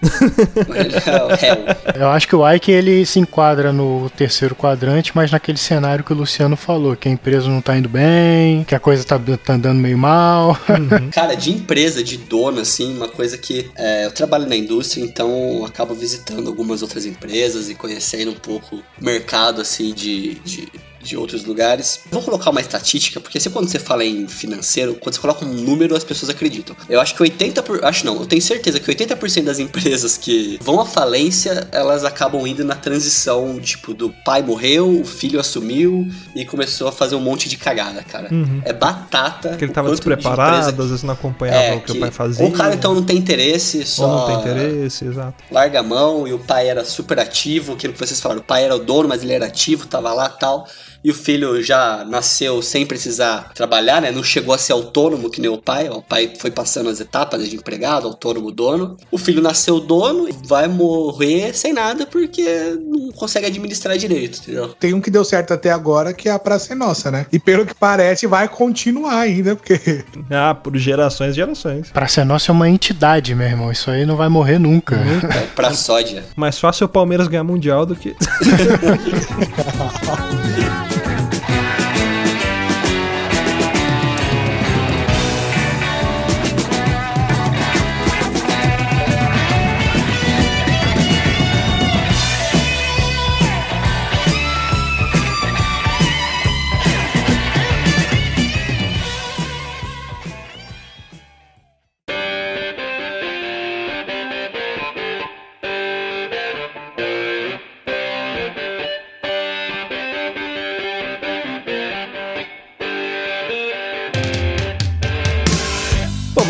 É. Eu acho que o Ike ele se enquadra no terceiro quadrante, mas naquele cenário que o Luciano falou, que a empresa não tá indo bem, que a coisa tá, tá andando meio mal. Cara, de empresa, de dono, assim, uma coisa que é, eu trabalho na indústria, então eu acabo visitando algumas outras empresas e conhecendo um pouco o mercado, assim, de, de, de outros lugares. Vou colocar uma estatística, porque se quando você fala em financeiro, quando você coloca um número, as pessoas acreditam. Eu acho que 80%, por, acho não, eu tenho certeza que 80% das empresas que vão à falência, elas acabam indo na transição, tipo, do pai morreu, o filho assumiu e começou a fazer um monte de cagada, cara. É batata. Porque ele tava de despreparado, às vezes não acompanhava é, o que, que o pai fazia. ou o cara então não tem interesse, só ou não tem interesse, exato. larga a mão e o pai era super ativo, aquilo que vocês falaram, o pai era o dono, mas ele era ativo, tava lá tal. E o filho já nasceu sem precisar trabalhar, né? Não chegou a ser autônomo que nem o pai. O pai foi passando as etapas de empregado, autônomo, dono. O filho nasceu dono e vai morrer sem nada porque não consegue administrar direito, entendeu? Tem um que deu certo até agora, que é a Praça é Nossa, né? E pelo que parece, vai continuar ainda, porque Ah, por gerações e gerações. Pra ser nossa é uma entidade, meu irmão. Isso aí não vai morrer nunca. É pra sódia. Mais fácil o Palmeiras ganhar mundial do que.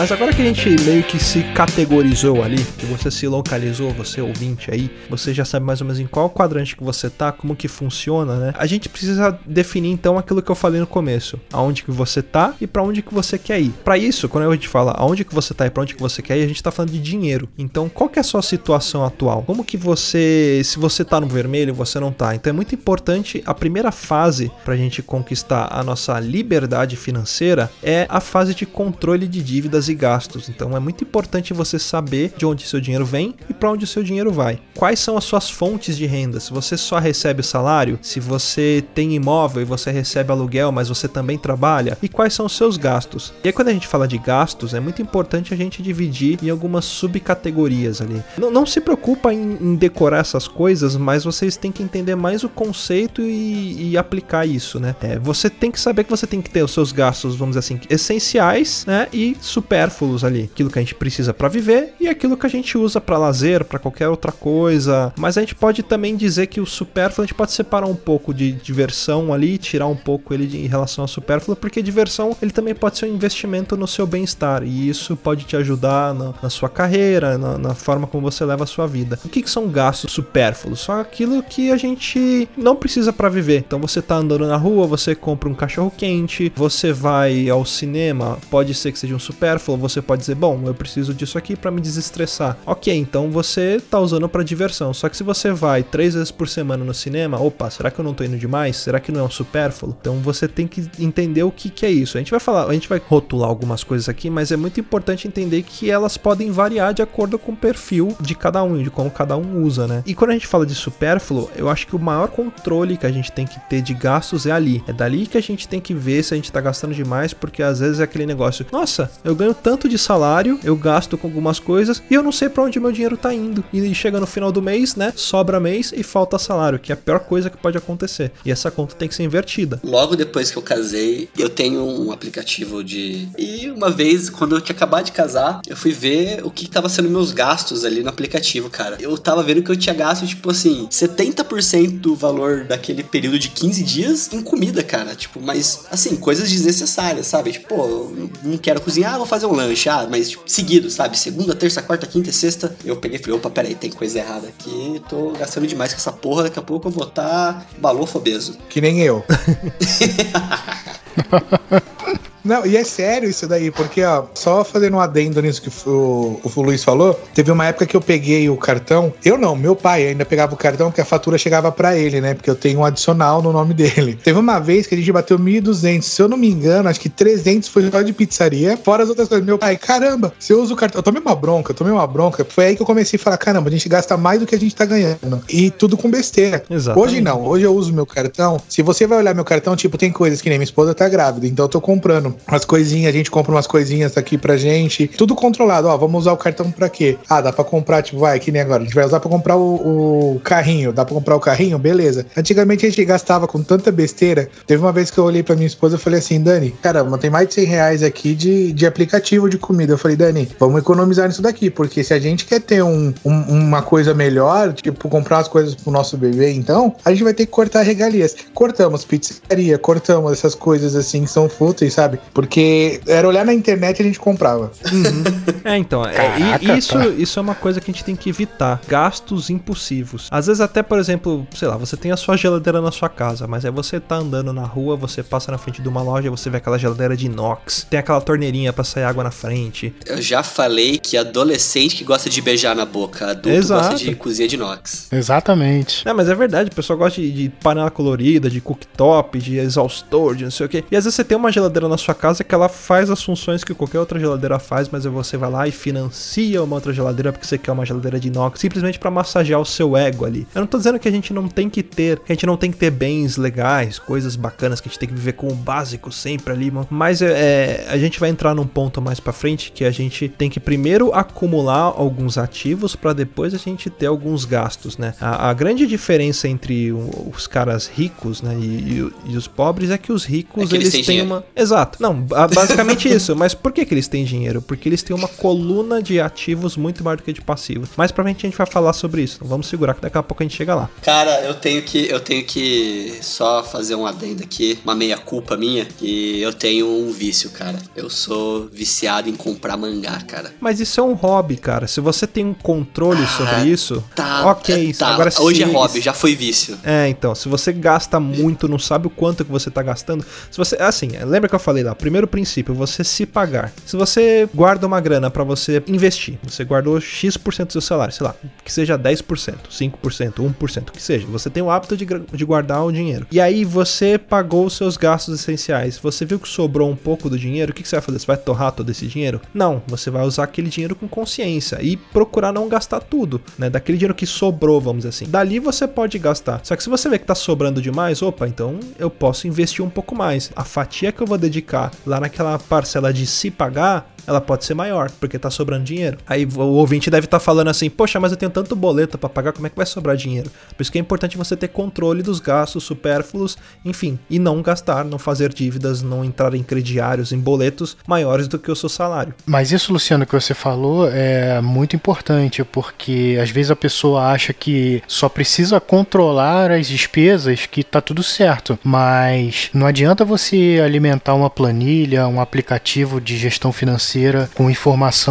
mas agora que a gente meio que se categorizou ali, que você se localizou, você ouvinte aí, você já sabe mais ou menos em qual quadrante que você tá, como que funciona, né? A gente precisa definir então aquilo que eu falei no começo, aonde que você tá e para onde que você quer ir. Para isso, quando a gente fala aonde que você tá e para onde que você quer ir, a gente tá falando de dinheiro. Então, qual que é a sua situação atual? Como que você, se você tá no vermelho, você não tá? Então é muito importante a primeira fase pra gente conquistar a nossa liberdade financeira é a fase de controle de dívidas e gastos. Então é muito importante você saber de onde seu dinheiro vem e para onde seu dinheiro vai. Quais são as suas fontes de renda? Se você só recebe salário, se você tem imóvel e você recebe aluguel, mas você também trabalha, e quais são os seus gastos? E aí quando a gente fala de gastos, é muito importante a gente dividir em algumas subcategorias ali. Não, não se preocupa em, em, decorar essas coisas, mas vocês têm que entender mais o conceito e, e aplicar isso, né? É, você tem que saber que você tem que ter os seus gastos, vamos dizer assim, essenciais, né? E supérfluos ali. Aquilo que a gente precisa para viver e aquilo que a gente usa para lazer, para qualquer outra coisa. Mas a gente pode também dizer que o supérfluo a gente pode separar um pouco de diversão ali, tirar um pouco ele de, em relação ao supérfluo, porque diversão ele também pode ser um investimento no seu bem-estar e isso pode te ajudar na, na sua carreira, na, na, forma como você leva a sua vida. O que, que são gastos supérfluos? Só aquilo que a gente não precisa para viver. Então você tá andando na rua, você compra um cachorro quente, você vai ao cinema, pode ser que seja um supérfluo, você pode dizer, bom, eu preciso disso aqui para me desestressar. Ok, então você tá usando para diversão. Só que se você vai três vezes por semana no cinema, opa, será que eu não tô indo demais? Será que não é um supérfluo? Então você tem que entender o que, que é isso. A gente vai falar, a gente vai rotular algumas coisas aqui, mas é muito importante entender que elas podem variar de acordo com o perfil de cada um, de como cada um usa, né? E quando a gente fala de supérfluo, eu acho que o maior controle que a gente tem que ter de gastos é ali. É dali que a gente tem que ver se a gente tá gastando demais, porque às vezes é aquele negócio, nossa, eu ganho tanto de salário, eu gasto com algumas coisas e eu não sei para onde meu dinheiro tá indo. E chega no final do mês, né? Sobra mês e falta salário, que é a pior coisa que pode acontecer. E essa conta tem que ser invertida. Logo depois que eu casei, eu tenho um aplicativo de. E uma vez, quando eu tinha acabado de casar, eu fui ver o que tava sendo meus gastos ali no aplicativo, cara. Eu tava vendo que eu tinha gasto, tipo assim, 70% do valor daquele período de 15 dias em comida, cara. Tipo, mas assim, coisas desnecessárias, sabe? Tipo, pô, não quero cozinhar, vou fazer um lanche. Ah, mas tipo, seguido, sabe? Segunda, terça, quarta, quinta e sexta. Eu peguei e falei, opa, peraí, tem coisa errada aqui. Tô gastando demais com essa porra. Daqui a pouco eu vou estar tá balofo obeso. Que nem eu. Não, e é sério isso daí, porque, ó, só fazendo um adendo nisso que o, o, Luiz falou, teve uma época que eu peguei o cartão, eu não, meu pai ainda pegava o cartão porque a fatura chegava para ele, né? Porque eu tenho um adicional no nome dele. Teve uma vez que a gente bateu 1.200, se eu não me engano, acho que 300 foi só de pizzaria, fora as outras coisas. Meu pai, caramba, se eu uso o cartão, eu tomei uma bronca, eu tomei uma bronca, foi aí que eu comecei a falar, caramba, a gente gasta mais do que a gente tá ganhando. E tudo com besteira. Exatamente. Hoje não, hoje eu uso meu cartão, se você vai olhar meu cartão, tipo, tem coisas que nem minha esposa tá grávida, então eu tô comprando umas coisinhas, a gente compra umas coisinhas aqui pra gente, tudo controlado. Ó, vamos usar o cartão pra quê? Ah, dá pra comprar, tipo, vai, que nem agora, a gente vai usar pra comprar o, o carrinho, dá pra comprar o carrinho? Beleza. Antigamente a gente gastava com tanta besteira. Teve uma vez que eu olhei pra minha esposa e falei assim, Dani, caramba, tem mais de 100 reais aqui de, de aplicativo de comida. Eu falei, Dani, vamos economizar nisso daqui, porque se a gente quer ter um, um, uma coisa melhor, tipo, comprar as coisas pro nosso bebê, então, a gente vai ter que cortar regalias. Cortamos pizzaria, cortamos essas coisas assim que são fúteis, sabe? Porque era olhar na internet e a gente comprava. Uhum. É, então, é, isso, tá. isso é uma coisa que a gente tem que evitar. Gastos impulsivos. Às vezes até, por exemplo, sei lá, você tem a sua geladeira na sua casa, mas é você tá andando na rua, você passa na frente de uma loja, você vê aquela geladeira de inox, tem aquela torneirinha para sair água na frente. Eu já falei que adolescente que gosta de beijar na boca, adulto Exato. gosta de cozinha de inox. Exatamente. É, mas é verdade, o pessoal gosta de, de panela colorida, de cooktop, de exaustor, de não sei o que. E às vezes você tem uma geladeira na sua casa que ela faz as funções que qualquer outra geladeira faz, mas você vai lá e financia uma outra geladeira porque você quer uma geladeira de inox, simplesmente para massagear o seu ego ali. Eu não tô dizendo que a gente não tem que ter, que a gente não tem que ter bens legais, coisas bacanas, que a gente tem que viver com o básico sempre ali, mas é, é a gente vai entrar num ponto mais para frente que a gente tem que primeiro acumular alguns ativos para depois a gente ter alguns gastos, né? A, a grande diferença entre os caras ricos, né, e, e, e os pobres é que os ricos é que eles, eles têm uma Exato. Não, basicamente isso. Mas por que, que eles têm dinheiro? Porque eles têm uma coluna de ativos muito maior do que de passivos. Mais pra frente a gente vai falar sobre isso. Então vamos segurar que daqui a pouco a gente chega lá. Cara, eu tenho que eu tenho que só fazer um adendo aqui, uma meia culpa minha, que eu tenho um vício, cara. Eu sou viciado em comprar mangá, cara. Mas isso é um hobby, cara. Se você tem um controle sobre isso, Tá, ok. é, tá. Agora Hoje é se- hobby, já foi vício. É, então, se você gasta muito, não sabe o quanto que você tá gastando. Se você, assim, lembra que eu falei lá, primeiro princípio, você se pagar. Se você guarda uma grana pra você investir, você guardou X% do seu salário, sei lá, que seja 10%, 5%, 1%, que seja. Você tem o hábito de, de guardar o dinheiro. E aí você pagou os seus gastos essenciais. Você viu que sobrou um pouco do dinheiro, o que, que você vai fazer? Você vai torrar todo esse dinheiro? Não, você vai usar aquele dinheiro com consciência e procurar não gastar tudo, né? Daquele dinheiro que sobrou, vamos dizer assim. Dali você pode gastar. Só que se você vê que tá sobrando demais, opa, então eu posso investir um pouco mais. A fatia que eu vou dedicar lá naquela parcela de se pagar, ela pode ser maior, porque tá sobrando dinheiro. Aí o ouvinte deve estar falando assim: "Poxa, mas eu tenho tanto boleto pra pagar, como é que vai sobrar dinheiro?". Por isso que é importante você ter controle dos gastos supérfluos, enfim, e não gastar, não fazer dívidas, não entrar em crediários, em boletos maiores do que o seu salário. Mas isso, Luciano, que você falou é muito importante, porque às vezes a pessoa acha que só precisa controlar as despesas que tá tudo certo. Mas não adianta você alimentar uma planilha, um aplicativo de gestão financeira com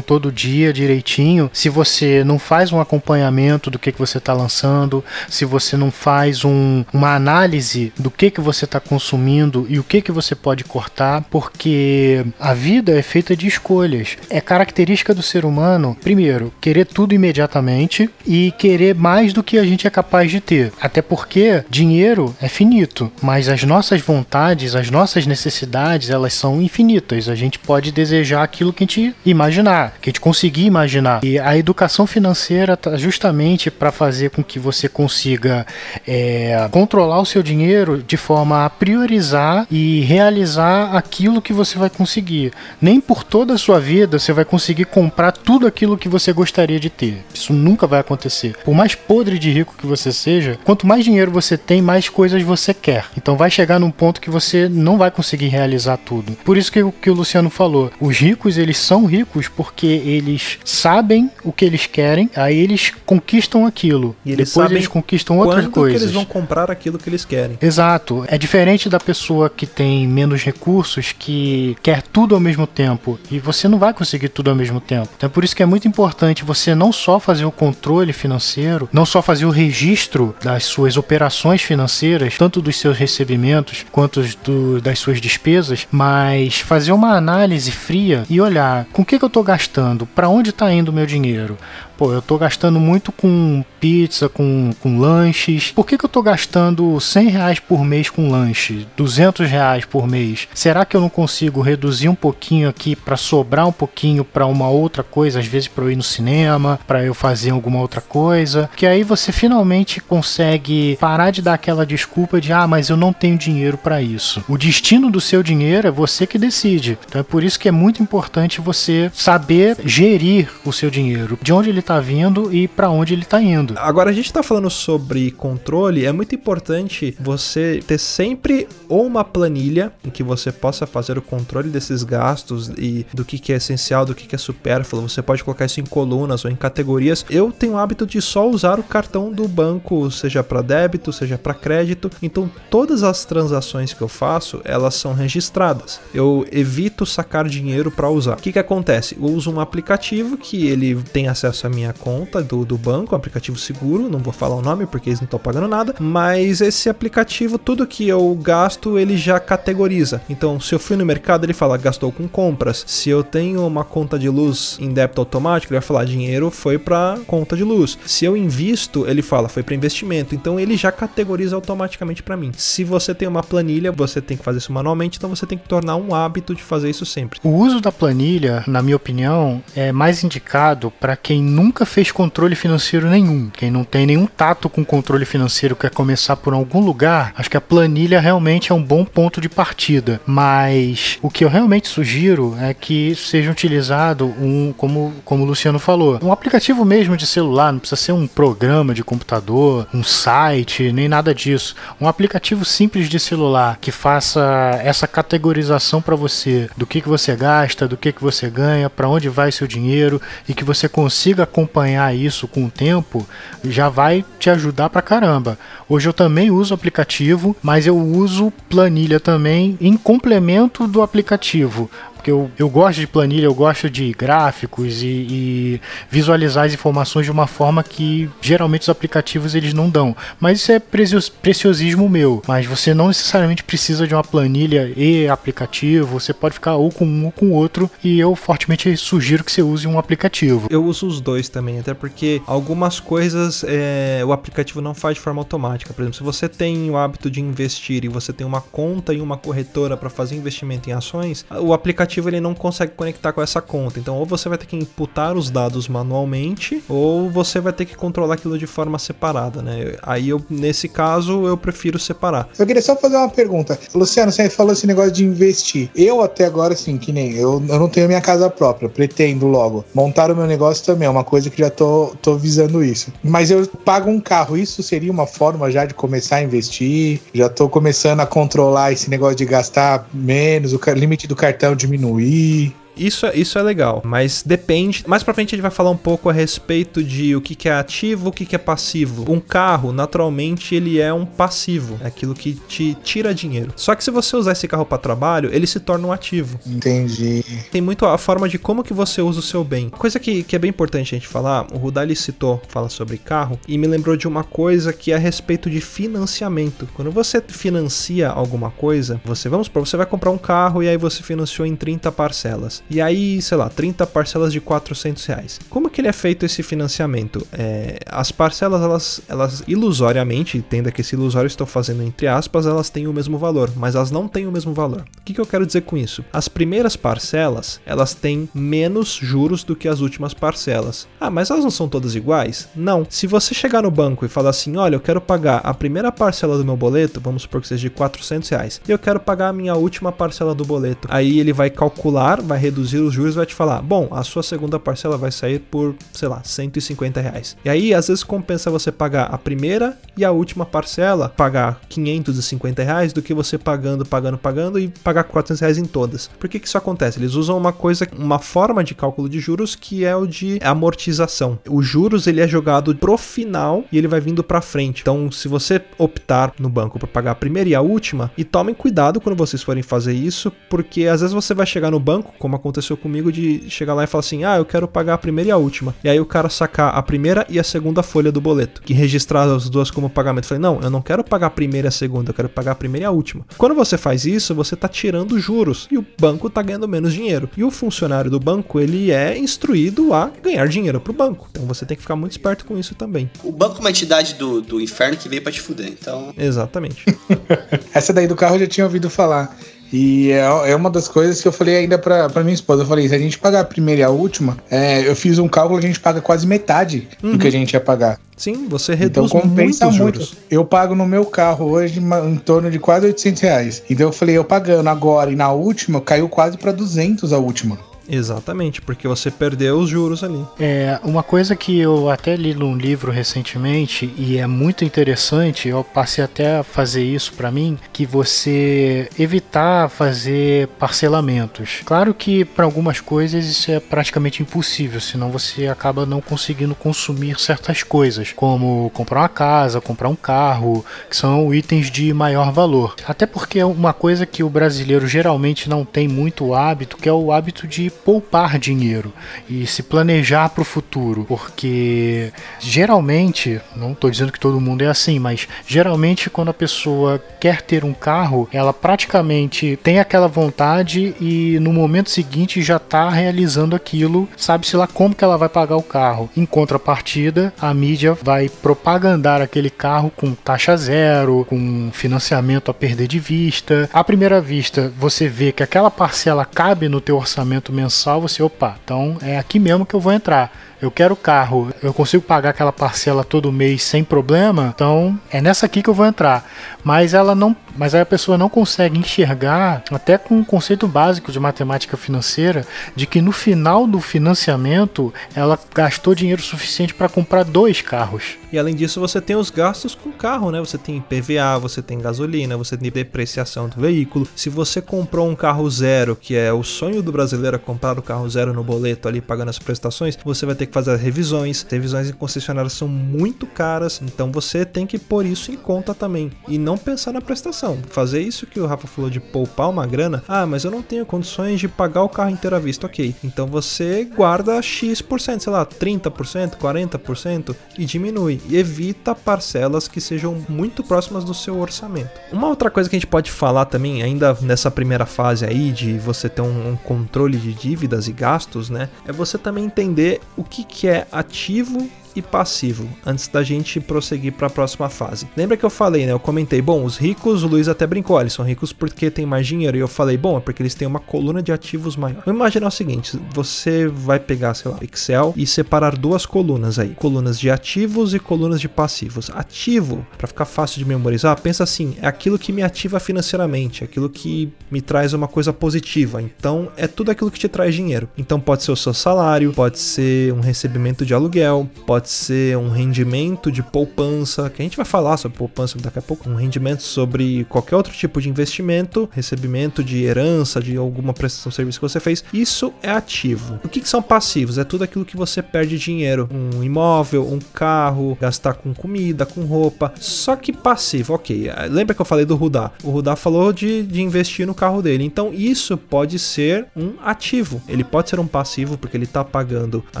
todo dia direitinho, se você não faz um acompanhamento do que, que você está lançando, se você não faz um- uma análise do que, que você está consumindo e o que, que você pode cortar, porque a vida é feita de escolhas. É característica do ser humano, primeiro, querer tudo imediatamente e querer mais do que a gente é capaz de ter. Até porque dinheiro é finito, mas as nossas vontades, as nossas necessidades, elas são infinitas. A gente pode desejar aquilo que a gente imaginar, que a gente conseguir imaginar. E a educação financeira tá justamente para fazer com que você consiga é, controlar o seu dinheiro de forma a priorizar e realizar aquilo que você vai conseguir. Nem por toda a sua vida você vai conseguir comprar tudo aquilo que você gostaria de ter. Isso nunca vai acontecer. Por mais podre de rico que você seja, quanto mais dinheiro você tem, mais coisas você quer. Então vai chegar num ponto que você não vai conseguir realizar tudo. Por isso que que o Luciano falou, os ricos eles são ricos porque eles sabem o que eles querem, aí eles conquistam aquilo. E eles Depois sabem eles conquistam outras coisas. que eles vão comprar aquilo que eles querem? Exato. É diferente da pessoa que tem menos recursos, que quer tudo ao mesmo tempo. E você não vai conseguir tudo ao mesmo tempo. Então é por isso que é muito importante você não só fazer o controle financeiro, não só fazer o registro das suas operações financeiras, tanto dos seus recebimentos quanto do- das suas despesas, mas fazer uma análise fria e olhar com o que, que eu estou gastando, para onde está indo o meu dinheiro. Pô, eu tô gastando muito com pizza, com, com lanches. Por que, que eu tô gastando 100 reais por mês com lanche? 200 reais por mês? Será que eu não consigo reduzir um pouquinho aqui para sobrar um pouquinho para uma outra coisa? Às vezes para eu ir no cinema, para eu fazer alguma outra coisa. Que aí você finalmente consegue parar de dar aquela desculpa de ah, mas eu não tenho dinheiro para isso. O destino do seu dinheiro é você que decide. Então é por isso que é muito importante você saber gerir o seu dinheiro, de onde ele tá vindo e para onde ele tá indo. Agora a gente tá falando sobre controle, é muito importante você ter sempre ou uma planilha em que você possa fazer o controle desses gastos e do que, que é essencial, do que, que é supérfluo. Você pode colocar isso em colunas ou em categorias. Eu tenho o hábito de só usar o cartão do banco, seja para débito, seja para crédito. Então todas as transações que eu faço, elas são registradas. Eu evito sacar dinheiro para usar. O que, que acontece? Eu uso um aplicativo que ele tem acesso à minha conta do, do banco, um aplicativo seguro, não vou falar o nome porque eles não estão pagando nada, mas esse aplicativo, tudo que eu gasto, ele já categoriza. Então, se eu fui no mercado, ele fala gastou com compras. Se eu tenho uma conta de luz em débito automático, ele vai falar dinheiro foi para conta de luz. Se eu invisto, ele fala foi para investimento. Então, ele já categoriza automaticamente para mim. Se você tem uma planilha, você tem que fazer isso manualmente, então você tem que tornar um hábito de fazer isso sempre. O uso da planilha, na minha opinião, é mais indicado para quem nunca fez controle financeiro nenhum, quem não tem nenhum tato com controle financeiro, quer começar por algum lugar. Acho que a planilha realmente é um bom ponto de partida. Mas o que eu realmente sugiro é que seja utilizado um, como, como o Luciano falou, um aplicativo mesmo de celular, não precisa ser um programa de computador, um site, nem nada disso. Um aplicativo simples de celular que faça essa categorização para você do que, que você gasta, do que, que você ganha, para onde vai seu dinheiro e que você consiga acompanhar isso com o tempo, já vai te ajudar pra caramba. Hoje eu também uso aplicativo, mas eu uso planilha também em complemento do aplicativo porque eu, eu gosto de planilha, eu gosto de gráficos e, e, visualizar as informações de uma forma que geralmente os aplicativos eles não dão. Mas isso é preciosismo meu. Mas você não necessariamente precisa de uma planilha e aplicativo, você pode ficar ou com um ou com o outro, e eu fortemente sugiro que você use um aplicativo. Eu uso os dois também, até porque algumas coisas é, o aplicativo não faz de forma automática. Por exemplo, se você tem o hábito de investir e você tem uma conta em uma corretora para fazer investimento em ações, o aplicativo aplicativo ele não consegue conectar com essa conta. Então, ou você vai ter que imputar os dados manualmente, ou você vai ter que controlar aquilo de forma separada, né? Aí eu, nesse caso, eu prefiro separar. Eu queria só fazer uma pergunta. Luciano, você falou esse negócio de investir. Eu até agora, assim, que nem eu, eu não tenho minha casa própria, pretendo logo. Montar o meu negócio também é uma coisa que já tô, tô visando isso. Mas eu pago um carro, isso seria uma forma já de começar a investir? Já tô começando a controlar esse negócio de gastar menos, o limite do cartão diminuir diminuir. Isso, é, isso é legal, mas depende. Mais pra frente a gente vai falar um pouco a respeito de o que, que é ativo, o que, que é passivo. Um carro, naturalmente, ele é um passivo, é aquilo que te tira dinheiro. Só que se você usar esse carro para trabalho, ele se torna um ativo. Entendi. Tem muito a forma de como que você usa o seu bem. Coisa que, que é bem importante a gente falar, o Rudali citou, fala sobre carro, e me lembrou de uma coisa que é a respeito de financiamento. Quando você financia alguma coisa, você, vamos supor, você vai comprar um carro e aí você financiou em 30 parcelas. E aí, sei lá, 30 parcelas de 400 reais. Como que ele é feito esse financiamento? É, as parcelas, elas, elas ilusoriamente, entenda que esse ilusório estou fazendo entre aspas, elas têm o mesmo valor, mas elas não têm o mesmo valor. O que, que eu quero dizer com isso? As primeiras parcelas, elas têm menos juros do que as últimas parcelas. Ah, mas elas não são todas iguais? Não. Se você chegar no banco e falar assim, olha, eu quero pagar a primeira parcela do meu boleto, vamos supor que seja de 400 reais, e eu quero pagar a minha última parcela do boleto. Aí ele vai calcular, vai reduzir reduzir os juros, vai te falar: bom, a sua segunda parcela vai sair por, sei lá, 150 reais. E aí, às vezes, compensa você pagar a primeira e a última parcela, pagar 550 reais, do que você pagando, pagando, pagando e pagar 400 reais em todas. Por que, que isso acontece? Eles usam uma coisa, uma forma de cálculo de juros que é o de amortização. O juros ele é jogado pro final e ele vai vindo para frente. Então, se você optar no banco para pagar a primeira e a última, e tomem cuidado quando vocês forem fazer isso, porque às vezes você vai chegar no banco, como aconteceu comigo de chegar lá e falar assim: ah, eu quero pagar a primeira e a última. E aí o cara sacar a primeira e a segunda folha do boleto, que registrar as duas como pagamento. Eu falei: não, eu não quero pagar a primeira e a segunda, eu quero pagar a primeira e a última. Quando você faz isso, você tá tirando juros e o banco tá ganhando menos dinheiro. E o funcionário do banco, ele é instruído a ganhar dinheiro pro banco. Então você tem que ficar muito esperto com isso também. O banco é uma entidade do, do inferno que veio para te fuder, então. Exatamente. Essa daí do carro eu já tinha ouvido falar. E é, é uma das coisas que eu falei ainda pra, pra minha esposa. Eu falei, se a gente pagar a primeira e a última, é, eu fiz um cálculo, a gente paga quase metade uhum. do que a gente ia pagar. Sim, você reduz então, compensa muito. Juros. Eu pago no meu carro hoje em torno de quase 800 reais. Então eu falei, eu pagando agora e na última, caiu quase para 200 a última. Exatamente, porque você perdeu os juros ali. É, uma coisa que eu até li num livro recentemente e é muito interessante, eu passei até a fazer isso para mim, que você evitar fazer parcelamentos. Claro que para algumas coisas isso é praticamente impossível, senão você acaba não conseguindo consumir certas coisas, como comprar uma casa, comprar um carro, que são itens de maior valor. Até porque é uma coisa que o brasileiro geralmente não tem muito hábito, que é o hábito de poupar dinheiro e se planejar para o futuro, porque geralmente, não estou dizendo que todo mundo é assim, mas geralmente quando a pessoa quer ter um carro, ela praticamente tem aquela vontade e no momento seguinte já está realizando aquilo, sabe-se lá como que ela vai pagar o carro. Em contrapartida, a mídia vai propagandar aquele carro com taxa zero, com financiamento a perder de vista. À primeira vista, você vê que aquela parcela cabe no teu orçamento mensal mensal, você, opa, então é aqui mesmo que eu vou entrar eu quero carro, eu consigo pagar aquela parcela todo mês sem problema, então é nessa aqui que eu vou entrar. Mas ela não, mas aí a pessoa não consegue enxergar, até com um conceito básico de matemática financeira, de que no final do financiamento ela gastou dinheiro suficiente para comprar dois carros. E além disso, você tem os gastos com o carro, né? Você tem PVA, você tem gasolina, você tem depreciação do veículo. Se você comprou um carro zero, que é o sonho do brasileiro é comprar o carro zero no boleto ali pagando as prestações, você vai ter que fazer as revisões. Revisões em concessionárias são muito caras, então você tem que pôr isso em conta também e não pensar na prestação. Fazer isso que o Rafa falou de poupar uma grana. Ah, mas eu não tenho condições de pagar o carro inteiro à vista. OK. Então você guarda X%, sei lá, 30%, 40% e diminui e evita parcelas que sejam muito próximas do seu orçamento. Uma outra coisa que a gente pode falar também, ainda nessa primeira fase aí de você ter um, um controle de dívidas e gastos, né? É você também entender o que, que é ativo e passivo, antes da gente prosseguir para a próxima fase. Lembra que eu falei, né? Eu comentei, bom, os ricos, o Luiz até brincou, eles são ricos porque tem mais dinheiro. E eu falei, bom, é porque eles têm uma coluna de ativos maior. Vamos imaginar o seguinte: você vai pegar, sei lá, Excel e separar duas colunas aí: colunas de ativos e colunas de passivos. Ativo, para ficar fácil de memorizar, pensa assim: é aquilo que me ativa financeiramente, aquilo que me traz uma coisa positiva. Então, é tudo aquilo que te traz dinheiro. Então, pode ser o seu salário, pode ser um recebimento de aluguel, pode pode ser um rendimento de poupança, que a gente vai falar sobre poupança daqui a pouco, um rendimento sobre qualquer outro tipo de investimento, recebimento de herança, de alguma prestação de serviço que você fez. Isso é ativo. O que, que são passivos? É tudo aquilo que você perde dinheiro, um imóvel, um carro, gastar com comida, com roupa. Só que passivo, ok. Lembra que eu falei do Rudá? O Rudá falou de, de investir no carro dele. Então isso pode ser um ativo. Ele pode ser um passivo porque ele está pagando a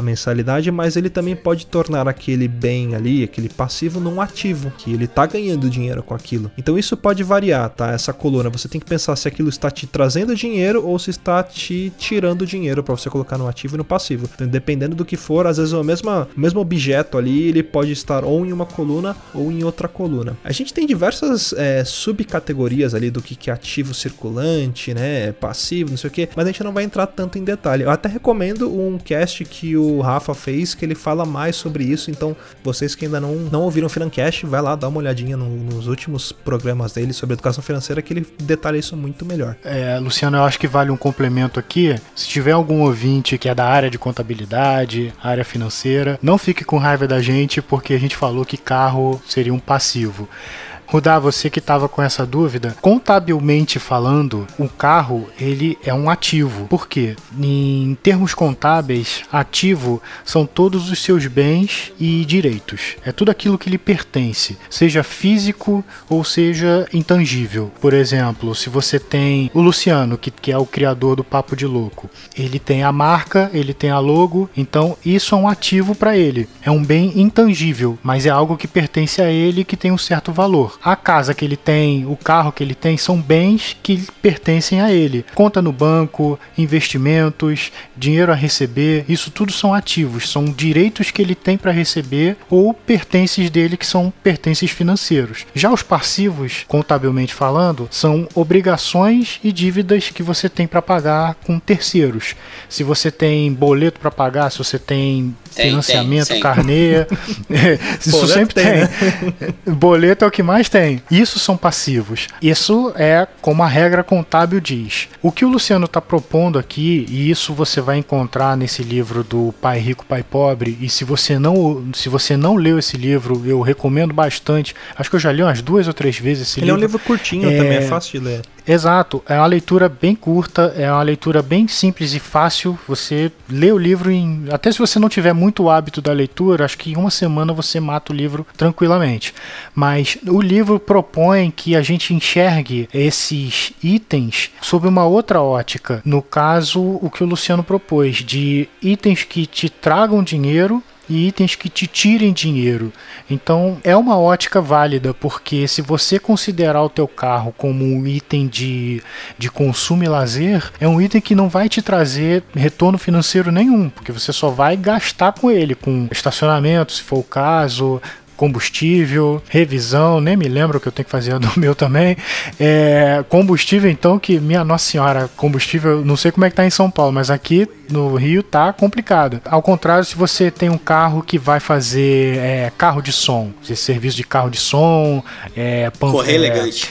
mensalidade, mas ele também pode tornar tornar aquele bem ali, aquele passivo, num ativo, que ele tá ganhando dinheiro com aquilo. Então isso pode variar, tá? Essa coluna, você tem que pensar se aquilo está te trazendo dinheiro ou se está te tirando dinheiro para você colocar no ativo e no passivo. Então, dependendo do que for, às vezes o mesmo, o mesmo objeto ali, ele pode estar ou em uma coluna ou em outra coluna. A gente tem diversas é, subcategorias ali do que, que é ativo circulante, né? Passivo, não sei o que, mas a gente não vai entrar tanto em detalhe. Eu até recomendo um cast que o Rafa fez que ele fala mais sobre sobre isso. Então, vocês que ainda não, não ouviram o Financast, vai lá dar uma olhadinha no, nos últimos programas dele sobre educação financeira que ele detalha isso muito melhor. É, Luciano, eu acho que vale um complemento aqui. Se tiver algum ouvinte que é da área de contabilidade, área financeira, não fique com raiva da gente porque a gente falou que carro seria um passivo. Rudá, você que estava com essa dúvida, contabilmente falando, o carro ele é um ativo. Por quê? Em termos contábeis, ativo são todos os seus bens e direitos. É tudo aquilo que lhe pertence, seja físico ou seja intangível. Por exemplo, se você tem o Luciano, que, que é o criador do Papo de Louco, ele tem a marca, ele tem a logo, então isso é um ativo para ele. É um bem intangível, mas é algo que pertence a ele que tem um certo valor a casa que ele tem, o carro que ele tem, são bens que pertencem a ele. Conta no banco, investimentos, dinheiro a receber, isso tudo são ativos, são direitos que ele tem para receber ou pertences dele que são pertences financeiros. Já os passivos, contabilmente falando, são obrigações e dívidas que você tem para pagar com terceiros. Se você tem boleto para pagar, se você tem financiamento, tem, carnê, isso boleto sempre tem. tem. Né? boleto é o que mais tem. Isso são passivos. Isso é como a regra contábil diz. O que o Luciano está propondo aqui, e isso você vai encontrar nesse livro do Pai Rico, Pai Pobre, e se você não, se você não leu esse livro, eu recomendo bastante. Acho que eu já li umas duas ou três vezes esse Ele livro. Ele é um livro curtinho é... também, é fácil de ler. Exato, é uma leitura bem curta, é uma leitura bem simples e fácil. Você lê o livro em. Até se você não tiver muito hábito da leitura, acho que em uma semana você mata o livro tranquilamente. Mas o livro propõe que a gente enxergue esses itens sob uma outra ótica. No caso, o que o Luciano propôs, de itens que te tragam dinheiro e itens que te tirem dinheiro. Então é uma ótica válida, porque se você considerar o teu carro como um item de, de consumo e lazer, é um item que não vai te trazer retorno financeiro nenhum, porque você só vai gastar com ele, com estacionamento, se for o caso, combustível, revisão, nem me lembro o que eu tenho que fazer do meu também. É, combustível, então, que minha Nossa Senhora, combustível, não sei como é que tá em São Paulo, mas aqui no Rio tá complicado. Ao contrário, se você tem um carro que vai fazer é, carro de som, serviço de carro de som, é, Correr é, elegante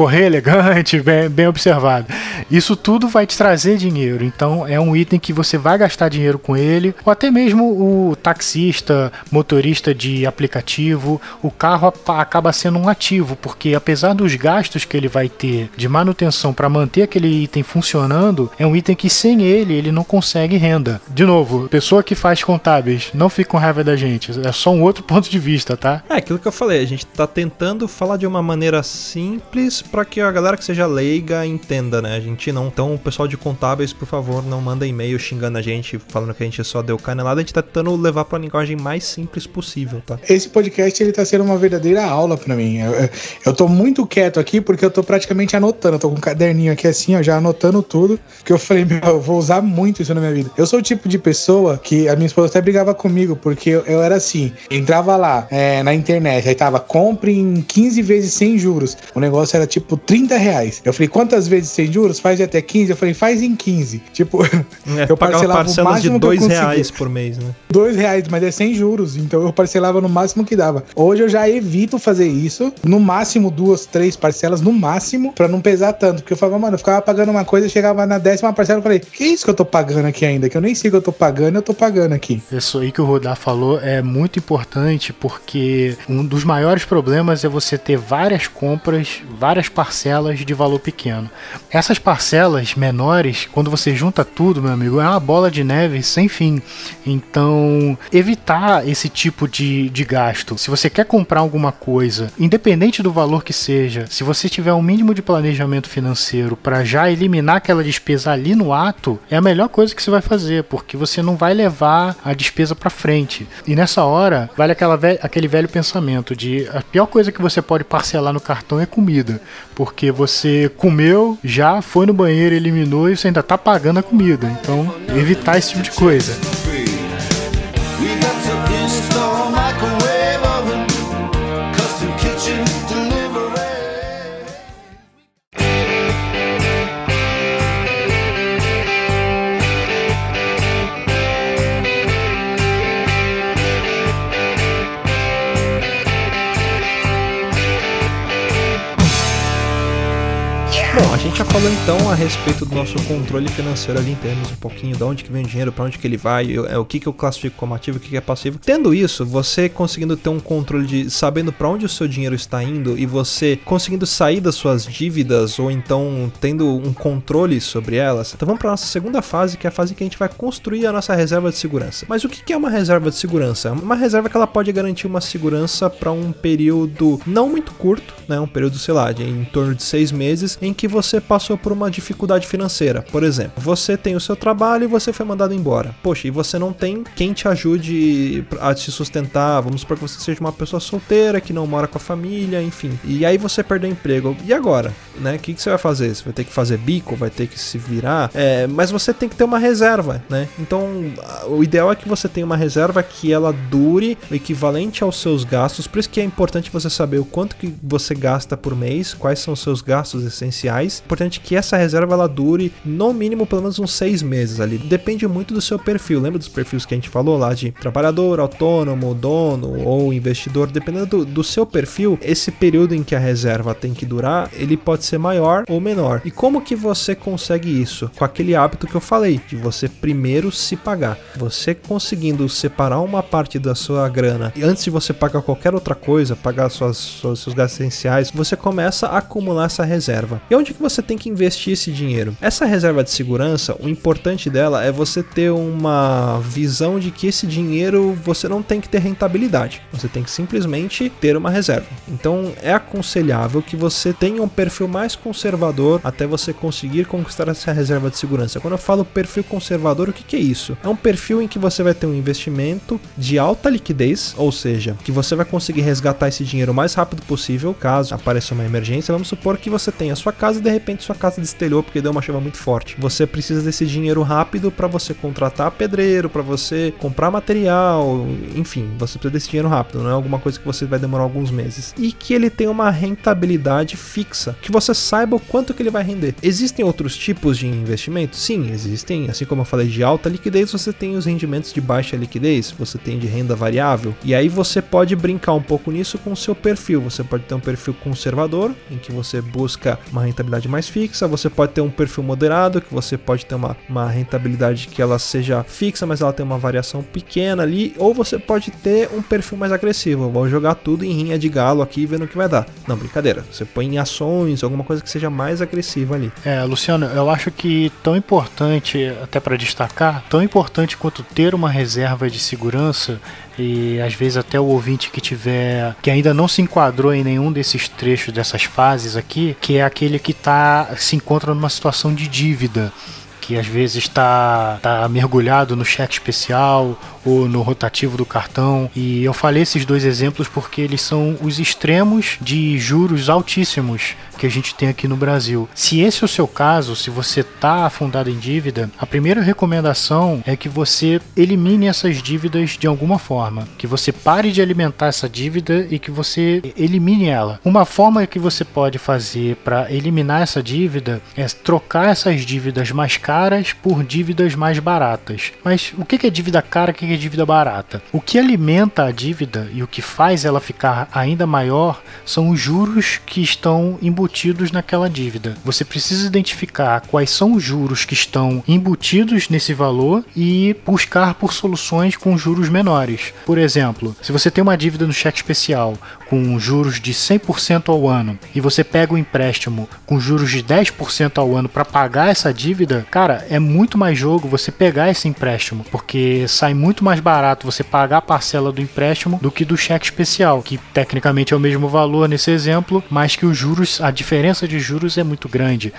correr elegante, bem, bem observado. Isso tudo vai te trazer dinheiro. Então é um item que você vai gastar dinheiro com ele, ou até mesmo o taxista, motorista de aplicativo, o carro acaba sendo um ativo, porque apesar dos gastos que ele vai ter de manutenção para manter aquele item funcionando, é um item que sem ele ele não consegue renda. De novo, pessoa que faz contábeis, não fica com raiva da gente, é só um outro ponto de vista, tá? É aquilo que eu falei, a gente tá tentando falar de uma maneira simples para que a galera que seja leiga entenda, né? A gente não. Então, o pessoal de contábeis, por favor, não manda e-mail xingando a gente, falando que a gente só deu canelada. A gente tá tentando levar pra linguagem mais simples possível, tá? Esse podcast, ele tá sendo uma verdadeira aula para mim. Eu, eu tô muito quieto aqui porque eu tô praticamente anotando. Eu tô com um caderninho aqui assim, ó, já anotando tudo. Que eu falei, meu, eu vou usar muito isso na minha vida. Eu sou o tipo de pessoa que a minha esposa até brigava comigo, porque eu, eu era assim: entrava lá é, na internet, aí tava compre em 15 vezes sem juros. O negócio era tipo 30 reais. Eu falei, quantas vezes sem juros? Faz até 15? Eu falei, faz em 15. Tipo, é, eu parcelava parcelas de 2 reais por mês, né? 2 reais, mas é sem juros. Então eu parcelava no máximo que dava. Hoje eu já evito fazer isso. No máximo, duas, três parcelas, no máximo, pra não pesar tanto. Porque eu falava, mano, eu ficava pagando uma coisa, chegava na décima parcela, eu falei, que isso que eu tô pagando aqui ainda? Que eu nem sei que eu tô pagando, eu tô pagando aqui. Isso aí que o Rodar falou é muito importante porque um dos maiores problemas é você ter várias compras, várias parcelas parcelas de valor pequeno. Essas parcelas menores, quando você junta tudo, meu amigo, é uma bola de neve sem fim. Então, evitar esse tipo de, de gasto. Se você quer comprar alguma coisa, independente do valor que seja, se você tiver um mínimo de planejamento financeiro para já eliminar aquela despesa ali no ato, é a melhor coisa que você vai fazer, porque você não vai levar a despesa para frente. E nessa hora, vale aquela ve aquele velho pensamento de a pior coisa que você pode parcelar no cartão é comida, porque você comeu, já foi no banheiro, eliminou e você ainda tá pagando a comida. Então, evitar esse tipo de coisa. Já falou então a respeito do nosso controle financeiro ali em termos um pouquinho de onde que vem o dinheiro, para onde que ele vai, é o que que eu classifico como ativo, o que que é passivo. Tendo isso, você conseguindo ter um controle de sabendo para onde o seu dinheiro está indo e você conseguindo sair das suas dívidas ou então tendo um controle sobre elas. Então vamos para nossa segunda fase, que é a fase que a gente vai construir a nossa reserva de segurança. Mas o que que é uma reserva de segurança? Uma reserva que ela pode garantir uma segurança para um período não muito curto, né, um período sei lá, de em torno de seis meses, em que você passou por uma dificuldade financeira. Por exemplo, você tem o seu trabalho e você foi mandado embora. Poxa, e você não tem quem te ajude a te sustentar. Vamos supor que você seja uma pessoa solteira, que não mora com a família, enfim. E aí você perdeu o emprego. E agora? Né? O que, que você vai fazer? Você vai ter que fazer bico, vai ter que se virar. É, mas você tem que ter uma reserva, né? Então, o ideal é que você tenha uma reserva que ela dure o equivalente aos seus gastos. Por isso que é importante você saber o quanto que você gasta por mês, quais são os seus gastos essenciais importante que essa reserva ela dure no mínimo pelo menos uns seis meses ali. Depende muito do seu perfil. Lembra dos perfis que a gente falou lá de trabalhador, autônomo, dono ou investidor? Dependendo do, do seu perfil, esse período em que a reserva tem que durar, ele pode ser maior ou menor. E como que você consegue isso? Com aquele hábito que eu falei, de você primeiro se pagar. Você conseguindo separar uma parte da sua grana e antes de você pagar qualquer outra coisa, pagar suas, suas, seus gastos essenciais, você começa a acumular essa reserva. E onde que você tem que investir esse dinheiro. Essa reserva de segurança, o importante dela é você ter uma visão de que esse dinheiro você não tem que ter rentabilidade. Você tem que simplesmente ter uma reserva. Então é aconselhável que você tenha um perfil mais conservador até você conseguir conquistar essa reserva de segurança. Quando eu falo perfil conservador, o que, que é isso? É um perfil em que você vai ter um investimento de alta liquidez, ou seja, que você vai conseguir resgatar esse dinheiro o mais rápido possível caso apareça uma emergência. Vamos supor que você tenha a sua casa casa e de repente sua casa destelhou porque deu uma chuva muito forte. Você precisa desse dinheiro rápido para você contratar pedreiro, para você comprar material, enfim, você precisa desse dinheiro rápido, não é alguma coisa que você vai demorar alguns meses. E que ele tem uma rentabilidade fixa, que você saiba o quanto que ele vai render. Existem outros tipos de investimento? Sim, existem. Assim como eu falei de alta liquidez, você tem os rendimentos de baixa liquidez, você tem de renda variável. E aí você pode brincar um pouco nisso com o seu perfil. Você pode ter um perfil conservador, em que você busca uma rentabilidade mais fixa, você pode ter um perfil moderado, que você pode ter uma, uma rentabilidade que ela seja fixa, mas ela tem uma variação pequena ali, ou você pode ter um perfil mais agressivo. Vou jogar tudo em rinha de galo aqui vendo o que vai dar. Não, brincadeira. Você põe em ações, alguma coisa que seja mais agressiva ali. É, Luciano, eu acho que tão importante, até para destacar, tão importante quanto ter uma reserva de segurança e às vezes até o ouvinte que tiver que ainda não se enquadrou em nenhum desses trechos dessas fases aqui, que é aquele que tá se encontra numa situação de dívida que às vezes está tá mergulhado no cheque especial ou no rotativo do cartão. E eu falei esses dois exemplos porque eles são os extremos de juros altíssimos que a gente tem aqui no Brasil. Se esse é o seu caso, se você está afundado em dívida, a primeira recomendação é que você elimine essas dívidas de alguma forma, que você pare de alimentar essa dívida e que você elimine ela. Uma forma que você pode fazer para eliminar essa dívida é trocar essas dívidas mais caras por dívidas mais baratas. Mas o que é dívida cara, o que é dívida barata? O que alimenta a dívida e o que faz ela ficar ainda maior são os juros que estão embutidos naquela dívida. Você precisa identificar quais são os juros que estão embutidos nesse valor e buscar por soluções com juros menores. Por exemplo, se você tem uma dívida no cheque especial com juros de 100% ao ano e você pega um empréstimo com juros de 10% ao ano para pagar essa dívida, cara, é muito mais jogo você pegar esse empréstimo, porque sai muito mais barato você pagar a parcela do empréstimo do que do cheque especial, que tecnicamente é o mesmo valor nesse exemplo, mas que os juros, a diferença de juros é muito grande.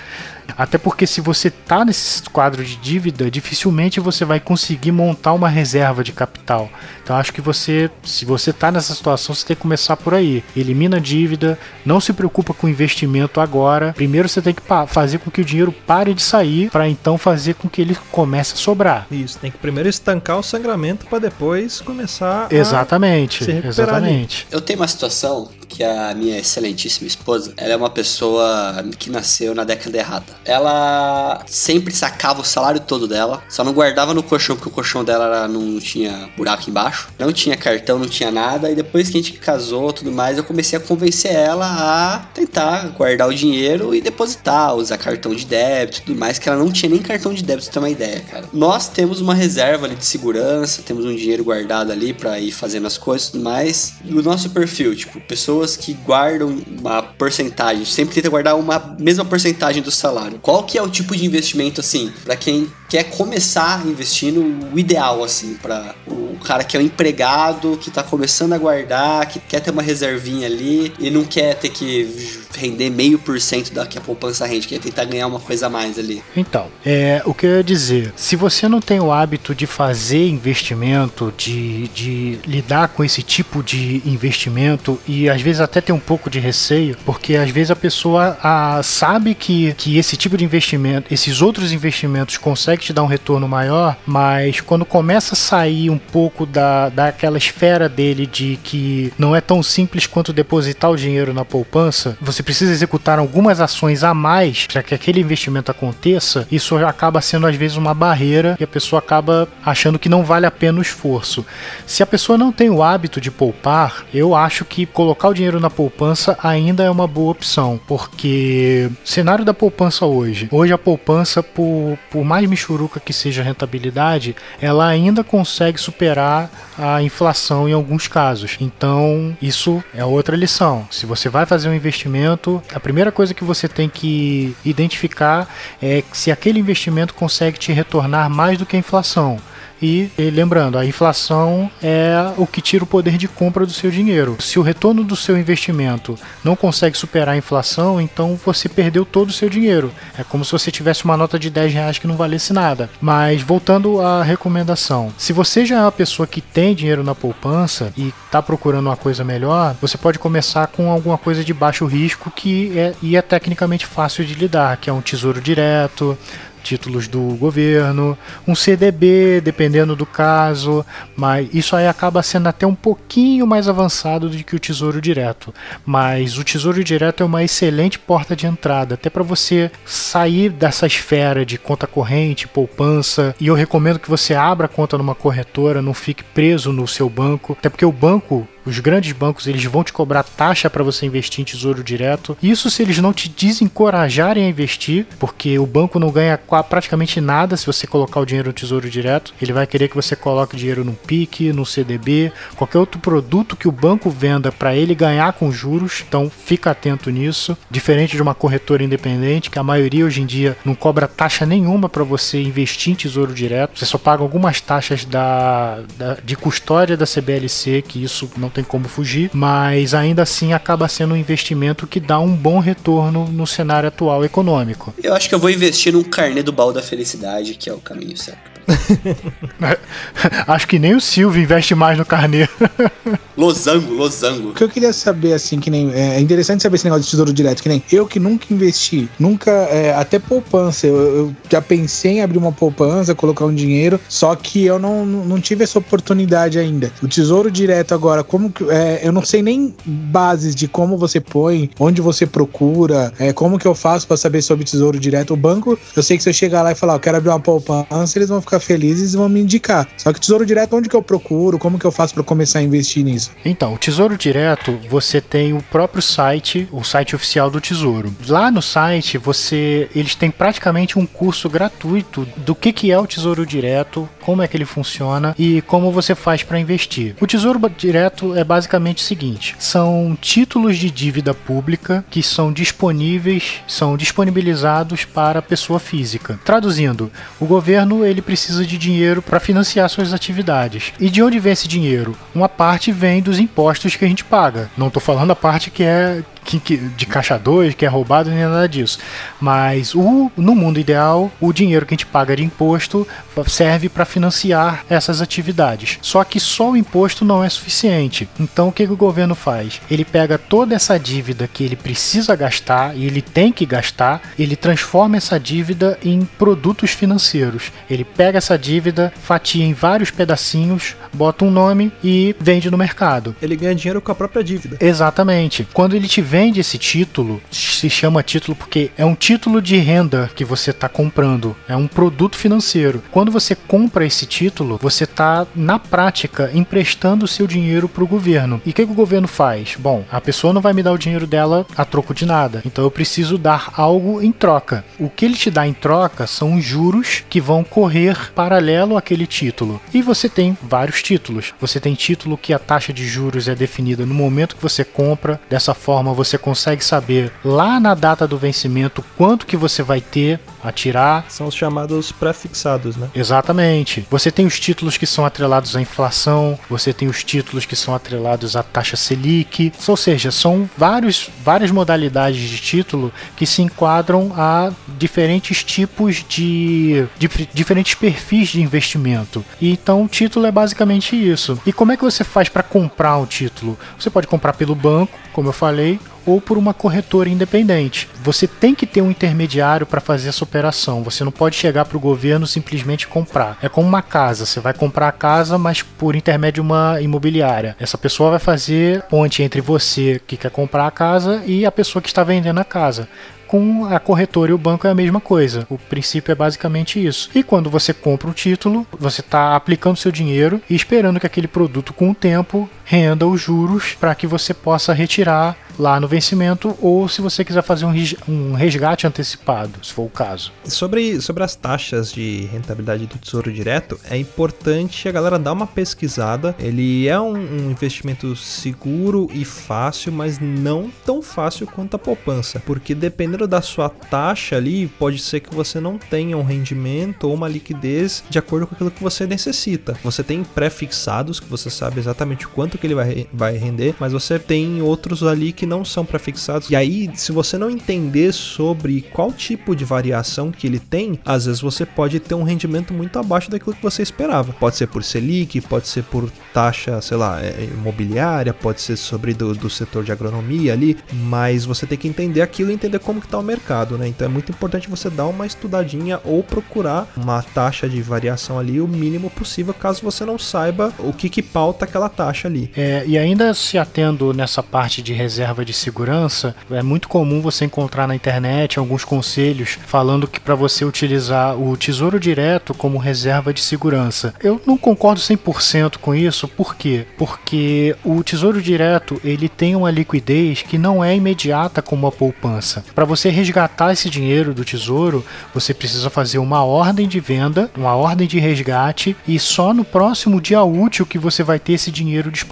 Até porque se você está nesse quadro de dívida, dificilmente você vai conseguir montar uma reserva de capital. Então acho que você, se você está nessa situação, você tem que começar por aí. Elimina a dívida, não se preocupa com o investimento agora. Primeiro você tem que fazer com que o dinheiro pare de sair para então fazer com que ele comece a sobrar. Isso, tem que primeiro estancar o sangramento para depois começar exatamente, a se recuperar exatamente. Ali. Eu tenho uma situação que a minha excelentíssima esposa, ela é uma pessoa que nasceu na década errada. Ela sempre sacava o salário todo dela, só não guardava no colchão porque o colchão dela não tinha buraco embaixo, não tinha cartão, não tinha nada. E depois que a gente casou, tudo mais, eu comecei a convencer ela a tentar guardar o dinheiro e depositar, usar cartão de débito, tudo mais, que ela não tinha nem cartão de débito, pra ter uma ideia, cara. Nós temos uma reserva ali de segurança, temos um dinheiro guardado ali para ir fazendo as coisas, tudo mais. No nosso perfil, tipo, pessoas pessoas que guardam uma porcentagem, sempre tenta guardar uma mesma porcentagem do salário. Qual que é o tipo de investimento assim, para quem quer começar investindo, o ideal assim, para o cara que é um empregado, que tá começando a guardar, que quer ter uma reservinha ali e não quer ter que render meio por cento da que a poupança rende, quer tentar ganhar uma coisa a mais ali. Então, é, o que eu ia dizer, se você não tem o hábito de fazer investimento, de, de lidar com esse tipo de investimento e às vezes até tem um pouco de receio, porque às vezes a pessoa a, sabe que, que esse tipo de investimento, esses outros investimentos conseguem te dar um retorno maior, mas quando começa a sair um pouco da, daquela esfera dele de que não é tão simples quanto depositar o dinheiro na poupança, você precisa executar algumas ações a mais para que aquele investimento aconteça, isso acaba sendo às vezes uma barreira e a pessoa acaba achando que não vale a pena o esforço. Se a pessoa não tem o hábito de poupar, eu acho que colocar o dinheiro na poupança ainda é uma boa opção, porque cenário da poupança hoje, hoje a poupança, por, por mais michuruca que seja rentabilidade, ela ainda consegue superar a inflação em alguns casos. Então, isso é outra lição. Se você vai fazer um investimento, a primeira coisa que você tem que identificar é se aquele investimento consegue te retornar mais do que a inflação. E, lembrando, a inflação é o que tira o poder de compra do seu dinheiro. Se o retorno do seu investimento não consegue superar a inflação, então você perdeu todo o seu dinheiro. É como se você tivesse uma nota de 10 reais que não valesse nada. Mas voltando à recomendação, se você já é uma pessoa que tem dinheiro na poupança e está procurando uma coisa melhor, você pode começar com alguma coisa de baixo risco que é, e é tecnicamente fácil de lidar, que é um tesouro direto, títulos do governo, um CDB, dependendo do caso, mas isso aí acaba sendo até um pouquinho mais avançado do que o Tesouro Direto. Mas o Tesouro Direto é uma excelente porta de entrada, até para você sair dessa esfera de conta corrente, poupança, e eu recomendo que você abra conta numa corretora, não fique preso no seu banco, até porque o banco os grandes bancos eles vão te cobrar taxa para você investir em tesouro direto. Isso se eles não te desencorajarem a investir, porque o banco não ganha praticamente nada se você colocar o dinheiro no tesouro direto. Ele vai querer que você coloque dinheiro no PIC, no CDB, qualquer outro produto que o banco venda para ele ganhar com juros. Então fica atento nisso. Diferente de uma corretora independente, que a maioria hoje em dia não cobra taxa nenhuma para você investir em tesouro direto. Você só paga algumas taxas da, da de custódia da CBLC, que isso não tem como fugir, mas ainda assim acaba sendo um investimento que dá um bom retorno no cenário atual econômico. Eu acho que eu vou investir num carnê do baú da felicidade, que é o caminho certo. Acho que nem o Silvio investe mais no carnê. losango, losango. O que eu queria saber, assim, que nem. É interessante saber esse negócio de tesouro direto, que nem eu que nunca investi, nunca. É, até poupança. Eu, eu, já pensei em abrir uma poupança, colocar um dinheiro, só que eu não, não tive essa oportunidade ainda. O tesouro direto agora, como que. É, eu não sei nem bases de como você põe, onde você procura, é, como que eu faço para saber sobre tesouro direto. O banco, eu sei que se eu chegar lá e falar, eu quero abrir uma poupança, eles vão ficar felizes e vão me indicar. Só que Tesouro Direto, onde que eu procuro? Como que eu faço para começar a investir nisso? Então, o Tesouro Direto, você tem o próprio site, o site oficial do Tesouro. Lá no site, você, eles têm praticamente um curso gratuito do que que é o Tesouro Direto, como é que ele funciona e como você faz para investir. O Tesouro Direto é basicamente o seguinte: são títulos de dívida pública que são disponíveis, são disponibilizados para a pessoa física. Traduzindo, o governo ele precisa de dinheiro para financiar suas atividades. E de onde vem esse dinheiro? Uma parte vem dos impostos que a gente paga. Não estou falando a parte que é que, que, de caixa 2, que é roubado, nem nada disso. Mas o, no mundo ideal, o dinheiro que a gente paga de imposto serve para financiar essas atividades. Só que só o imposto não é suficiente. Então o que, que o governo faz? Ele pega toda essa dívida que ele precisa gastar e ele tem que gastar, ele transforma essa dívida em produtos financeiros. Ele pega essa dívida, fatia em vários pedacinhos, bota um nome e vende no mercado. Ele ganha dinheiro com a própria dívida. Exatamente. Quando ele te vende esse título, se chama título porque é um título de renda que você está comprando, é um produto financeiro. Quando você compra esse título, você está, na prática, emprestando o seu dinheiro para o governo. E o que, que o governo faz? Bom, a pessoa não vai me dar o dinheiro dela a troco de nada, então eu preciso dar algo em troca. O que ele te dá em troca são os juros que vão correr paralelo àquele título. E você tem vários títulos. Você tem título que a taxa de juros é definida no momento que você compra, dessa forma você consegue saber lá na data do vencimento quanto que você vai ter a tirar. São os chamados prefixados, né? Exatamente. Você tem os títulos que são atrelados à inflação, você tem os títulos que são atrelados à taxa Selic, ou seja, são vários, várias modalidades de título que se enquadram a diferentes tipos de, de diferentes perfis de investimento. E então o título é basicamente isso. E como é que você faz para comprar um título? Você pode comprar pelo banco, como eu falei, ou por uma corretora independente. Você tem que ter um intermediário para fazer essa operação. Você não pode chegar para o governo simplesmente comprar. É como uma casa. Você vai comprar a casa, mas por intermédio de uma imobiliária. Essa pessoa vai fazer ponte entre você que quer comprar a casa e a pessoa que está vendendo a casa com a corretora e o banco é a mesma coisa. O princípio é basicamente isso. E quando você compra um título, você está aplicando seu dinheiro e esperando que aquele produto, com o tempo, renda os juros para que você possa retirar lá no vencimento ou se você quiser fazer um resgate antecipado, se for o caso. Sobre, sobre as taxas de rentabilidade do Tesouro Direto, é importante a galera dar uma pesquisada. Ele é um, um investimento seguro e fácil, mas não tão fácil quanto a poupança, porque dependendo da sua taxa ali, pode ser que você não tenha um rendimento ou uma liquidez de acordo com aquilo que você necessita. Você tem pré-fixados que você sabe exatamente quanto que ele vai, vai render, mas você tem outros ali que não são prefixados. E aí, se você não entender sobre qual tipo de variação que ele tem, às vezes você pode ter um rendimento muito abaixo daquilo que você esperava. Pode ser por Selic, pode ser por taxa, sei lá, é, imobiliária, pode ser sobre do, do setor de agronomia ali, mas você tem que entender aquilo e entender como que tá o mercado, né? Então é muito importante você dar uma estudadinha ou procurar uma taxa de variação ali o mínimo possível, caso você não saiba o que que pauta aquela taxa ali. É, e ainda se atendo nessa parte de reserva de segurança, é muito comum você encontrar na internet alguns conselhos falando que para você utilizar o Tesouro Direto como reserva de segurança. Eu não concordo 100% com isso, por quê? Porque o Tesouro Direto, ele tem uma liquidez que não é imediata como a poupança. Para você resgatar esse dinheiro do Tesouro, você precisa fazer uma ordem de venda, uma ordem de resgate e só no próximo dia útil que você vai ter esse dinheiro disponível.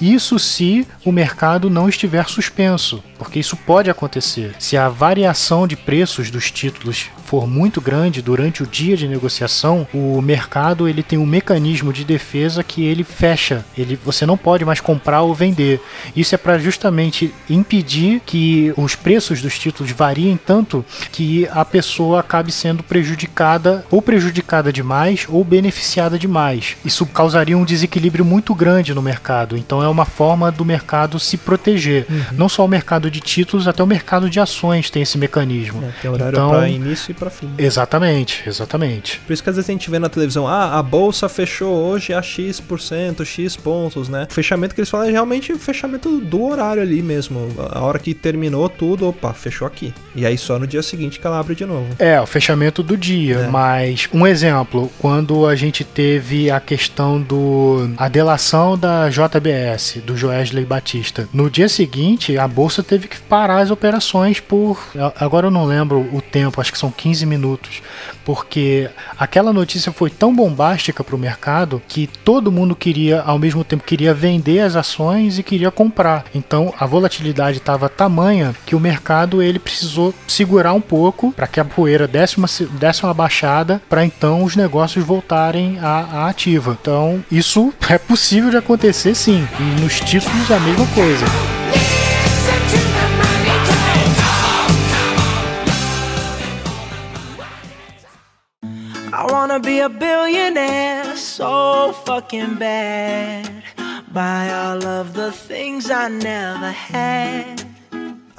Isso se o mercado não estiver suspenso, porque isso pode acontecer. Se a variação de preços dos títulos for muito grande durante o dia de negociação, o mercado ele tem um mecanismo de defesa que ele fecha. Ele, você não pode mais comprar ou vender. Isso é para justamente impedir que os preços dos títulos variem tanto que a pessoa acabe sendo prejudicada ou prejudicada demais ou beneficiada demais. Isso causaria um desequilíbrio muito grande no mercado. Então é uma forma do mercado se proteger. Uhum. Não só o mercado de títulos, até o mercado de ações tem esse mecanismo. É, tem horário então, para início e para fim. Exatamente, exatamente. Por isso que às vezes a gente vê na televisão, ah, a bolsa fechou hoje a X%, X pontos, né? O fechamento que eles falam é realmente o fechamento do horário ali mesmo. A hora que terminou tudo, opa, fechou aqui. E aí só no dia seguinte que ela abre de novo. É, o fechamento do dia. É. Mas um exemplo, quando a gente teve a questão do a delação da JBS, do Joesley Batista. No dia seguinte, a bolsa teve que parar as operações por. Agora eu não lembro o tempo, acho que são 15 15 minutos, porque aquela notícia foi tão bombástica para o mercado que todo mundo queria, ao mesmo tempo, queria vender as ações e queria comprar. Então a volatilidade estava tamanha que o mercado ele precisou segurar um pouco para que a poeira desse uma, desse uma baixada para então os negócios voltarem à, à ativa. Então isso é possível de acontecer sim. E nos títulos a mesma coisa. Wanna be a billionaire so fucking bad. Buy all of the things I never had.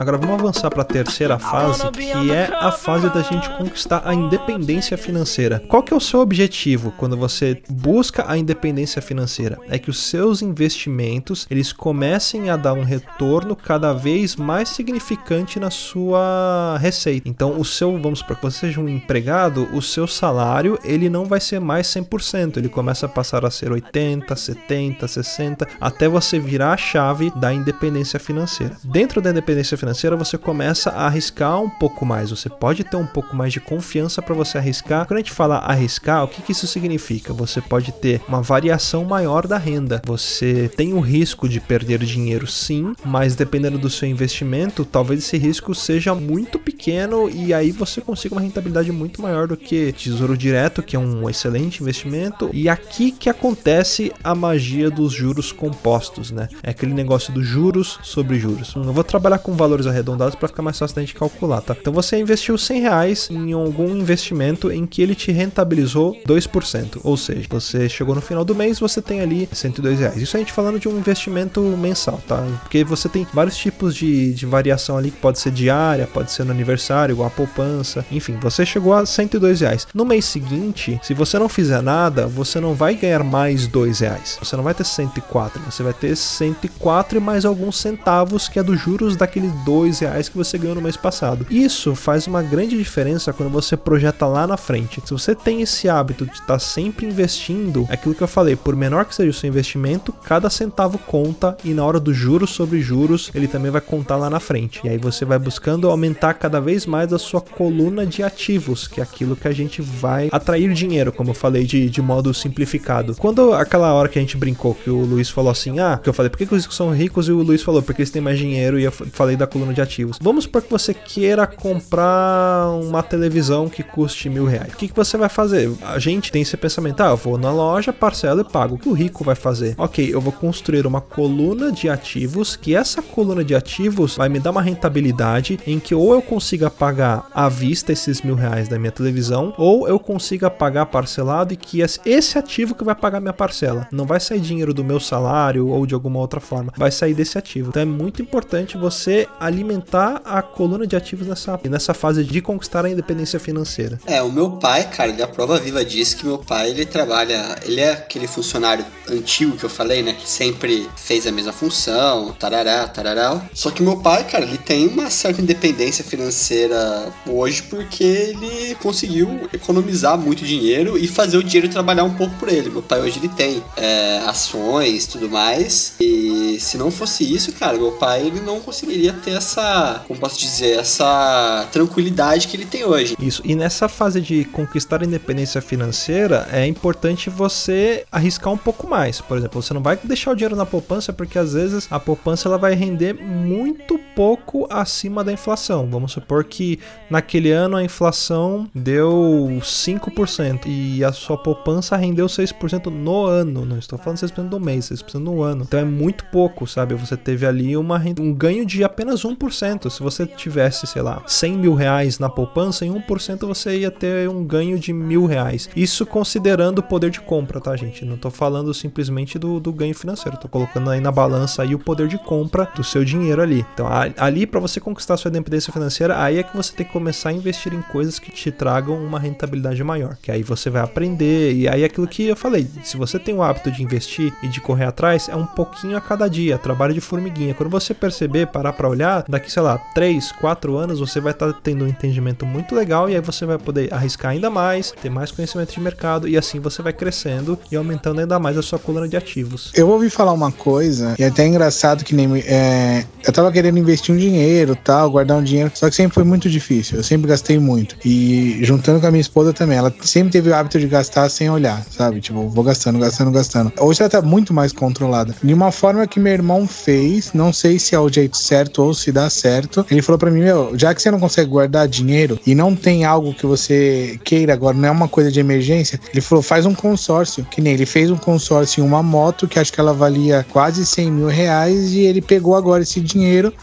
Agora vamos avançar para a terceira fase, que é a fase da gente conquistar a independência financeira. Qual que é o seu objetivo quando você busca a independência financeira? É que os seus investimentos eles comecem a dar um retorno cada vez mais significante na sua receita. Então, o seu, vamos supor que você seja um empregado, o seu salário ele não vai ser mais 100%, ele começa a passar a ser 80, 70, 60, até você virar a chave da independência financeira. Dentro da independência financeira, você começa a arriscar um pouco mais. Você pode ter um pouco mais de confiança para você arriscar. Quando a gente fala arriscar, o que, que isso significa? Você pode ter uma variação maior da renda. Você tem o risco de perder dinheiro, sim, mas dependendo do seu investimento, talvez esse risco seja muito pequeno e aí você consiga uma rentabilidade muito maior do que tesouro direto, que é um excelente investimento. E aqui que acontece a magia dos juros compostos, né? É aquele negócio dos juros sobre juros. Eu vou trabalhar com valor valores arredondados para ficar mais fácil da gente calcular, tá? Então você investiu 100 reais em algum investimento em que ele te rentabilizou 2%, ou seja, você chegou no final do mês você tem ali 102 reais. Isso a gente falando de um investimento mensal, tá? Porque você tem vários tipos de, de variação ali que pode ser diária, pode ser no aniversário, igual a poupança, enfim, você chegou a 102 reais. No mês seguinte, se você não fizer nada, você não vai ganhar mais 2 reais. Você não vai ter 104, você vai ter 104 e mais alguns centavos que é dos juros daquele dois reais que você ganhou no mês passado. Isso faz uma grande diferença quando você projeta lá na frente. Se você tem esse hábito de estar tá sempre investindo, é aquilo que eu falei, por menor que seja o seu investimento, cada centavo conta e na hora do juros sobre juros, ele também vai contar lá na frente. E aí você vai buscando aumentar cada vez mais a sua coluna de ativos, que é aquilo que a gente vai atrair dinheiro, como eu falei de, de modo simplificado. Quando aquela hora que a gente brincou, que o Luiz falou assim, ah, que eu falei, por que, que os ricos são ricos? E o Luiz falou, porque eles têm mais dinheiro e eu falei da coluna de ativos. Vamos supor que você queira comprar uma televisão que custe mil reais. O que, que você vai fazer? A gente tem esse pensamento, ah, eu vou na loja, parcelo e pago. O que o rico vai fazer? Ok, eu vou construir uma coluna de ativos, que essa coluna de ativos vai me dar uma rentabilidade em que ou eu consiga pagar à vista esses mil reais da minha televisão, ou eu consiga pagar parcelado e que esse ativo que vai pagar minha parcela. Não vai sair dinheiro do meu salário ou de alguma outra forma, vai sair desse ativo. Então é muito importante você alimentar a coluna de ativos nessa, nessa fase de conquistar a independência financeira. É, o meu pai, cara, ele a prova viva disso que meu pai, ele trabalha, ele é aquele funcionário antigo que eu falei, né, que sempre fez a mesma função, tarará, tarará. Só que meu pai, cara, ele tem uma certa independência financeira hoje porque ele conseguiu economizar muito dinheiro e fazer o dinheiro trabalhar um pouco por ele. Meu pai hoje ele tem é, ações, tudo mais. E se não fosse isso, cara, meu pai ele não conseguiria ter essa, como posso dizer, essa tranquilidade que ele tem hoje. Isso. E nessa fase de conquistar a independência financeira, é importante você arriscar um pouco mais. Por exemplo, você não vai deixar o dinheiro na poupança porque às vezes a poupança ela vai render muito pouco acima da inflação. Vamos supor que naquele ano a inflação deu 5% e a sua poupança rendeu 6% no ano. Não estou falando 6% no mês, 6% no ano. Então é muito pouco, sabe? Você teve ali uma, um ganho de apenas 1%. Se você tivesse, sei lá, 100 mil reais na poupança, em 1% você ia ter um ganho de mil reais. Isso considerando o poder de compra, tá, gente? Não estou falando simplesmente do, do ganho financeiro. Estou colocando aí na balança aí o poder de compra do seu dinheiro ali. Então, ali para você conquistar sua independência financeira, aí é que você tem que começar a investir em coisas que te tragam uma rentabilidade maior. Que aí você vai aprender. E aí é aquilo que eu falei, se você tem o hábito de investir e de correr atrás, é um pouquinho a cada dia, trabalho de formiguinha. Quando você perceber, parar para olhar, daqui, sei lá, 3, 4 anos, você vai estar tá tendo um entendimento muito legal e aí você vai poder arriscar ainda mais, ter mais conhecimento de mercado e assim você vai crescendo e aumentando ainda mais a sua coluna de ativos. Eu ouvi falar uma coisa, e é até engraçado que nem. É, eu tava querendo investir um dinheiro tal, guardar um dinheiro, só que sempre foi muito difícil. Eu sempre gastei muito. E juntando com a minha esposa também, ela sempre teve o hábito de gastar sem olhar, sabe? Tipo, vou gastando, gastando, gastando. Hoje ela tá muito mais controlada. De uma forma que meu irmão fez, não sei se é o jeito certo ou se dá certo. Ele falou para mim, meu, já que você não consegue guardar dinheiro e não tem algo que você queira agora, não é uma coisa de emergência, ele falou, faz um consórcio. Que nem ele fez um consórcio em uma moto que acho que ela valia quase 100 mil reais e ele pegou agora esse dinheiro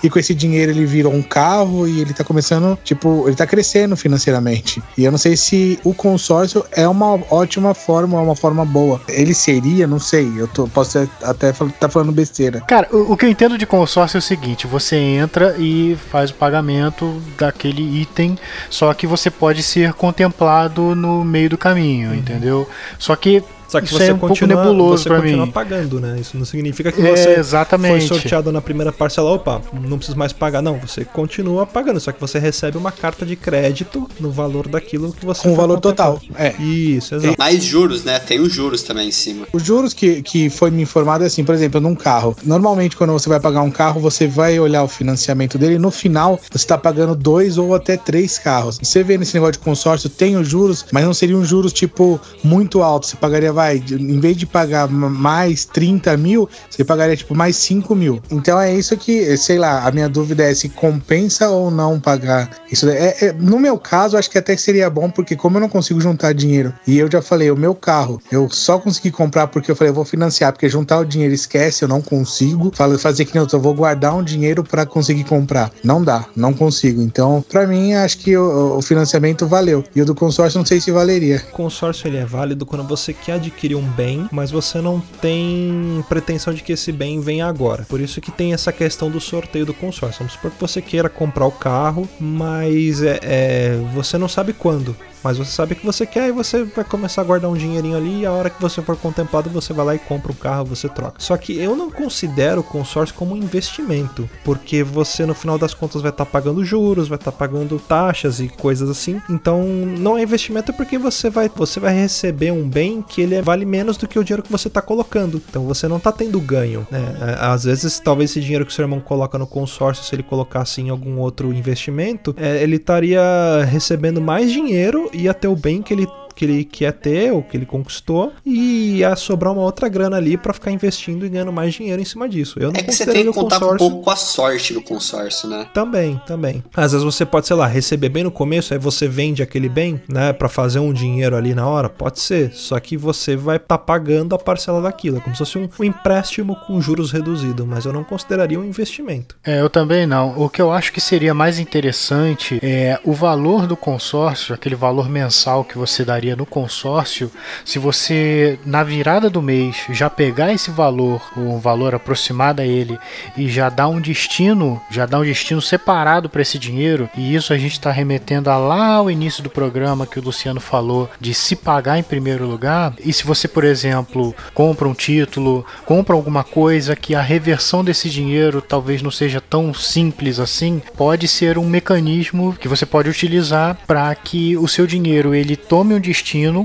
e com esse dinheiro ele virou um carro e ele tá começando, tipo, ele tá crescendo financeiramente. E eu não sei se o consórcio é uma ótima forma, é uma forma boa. Ele seria, não sei, eu tô, posso até estar tá falando besteira. Cara, o, o, que eu entendo de consórcio é o seguinte: você entra e faz o pagamento daquele item, só que você pode ser contemplado no meio do caminho, uhum. entendeu? Só que só que Isso você é um continua, pouco nebuloso você continua mim. pagando, né? Isso não significa que você é, exatamente. foi sorteado na primeira parcela, opa, não preciso mais pagar. Não, você continua pagando, só que você recebe uma carta de crédito no valor daquilo que você Com o valor total. É. Isso, exato. Mais juros, né? Tem os juros também em cima. Os juros que, que foi me informado é assim, por exemplo, num carro. Normalmente, quando você vai pagar um carro, você vai olhar o financiamento dele. No final, você está pagando dois ou até três carros. Você vê nesse negócio de consórcio, tem os juros, mas não seriam juros, tipo, muito altos. Você pagaria, vai, em vez de pagar mais 30 mil, você pagaria tipo mais 5 mil. Então é isso que, sei lá, a minha dúvida é se compensa ou não pagar isso. É, é, no meu caso, acho que até seria bom, porque como eu não consigo juntar dinheiro, e eu já falei, o meu carro, eu só consegui comprar porque eu falei, eu vou financiar, porque juntar o dinheiro esquece, eu não consigo. Falo, fazer que não, eu vou guardar um dinheiro para conseguir comprar. Não dá, não consigo. Então, para mim, acho que o, o, financiamento valeu. E o do consórcio, não sei se valeria. O consórcio ele é válido quando você quer adquirir um bem, mas você não tem pretensão de que esse bem venha agora. Por isso que tem essa questão do sorteio do consórcio. Vamos supor que você queira comprar o carro, mas é, é, você não sabe quando mas você sabe que você quer e você vai começar a guardar um dinheirinho ali e a hora que você for contemplado você vai lá e compra um carro, você troca. Só que eu não considero o consórcio como um investimento, porque você no final das contas vai estar tá pagando juros, vai estar tá pagando taxas e coisas assim. Então não é investimento porque você vai você vai receber um bem que ele vale menos do que o dinheiro que você está colocando. Então você não está tendo ganho, né? É, às vezes talvez esse dinheiro que o seu irmão coloca no consórcio, se ele colocasse em algum outro investimento, é, ele estaria recebendo mais dinheiro ia ter o bem que ele que ele quer ter, ou que ele conquistou, e ia sobrar uma outra grana ali para ficar investindo e ganhando mais dinheiro em cima disso. Eu não é que você tem que contar consórcio... um pouco com a sorte do consórcio, né? Também, também. Às vezes você pode, sei lá, receber bem no começo, aí você vende aquele bem, né, para fazer um dinheiro ali na hora, pode ser. Só que você vai estar tá pagando a parcela daquilo, é como se fosse um, um empréstimo com juros reduzidos, mas eu não consideraria um investimento. É, eu também não. O que eu acho que seria mais interessante é o valor do consórcio, aquele valor mensal que você daria no consórcio, se você na virada do mês já pegar esse valor, um valor aproximado a ele, e já dar um destino, já dar um destino separado para esse dinheiro, e isso a gente está remetendo a lá ao início do programa que o Luciano falou de se pagar em primeiro lugar. E se você, por exemplo, compra um título, compra alguma coisa que a reversão desse dinheiro talvez não seja tão simples assim, pode ser um mecanismo que você pode utilizar para que o seu dinheiro ele tome um destino,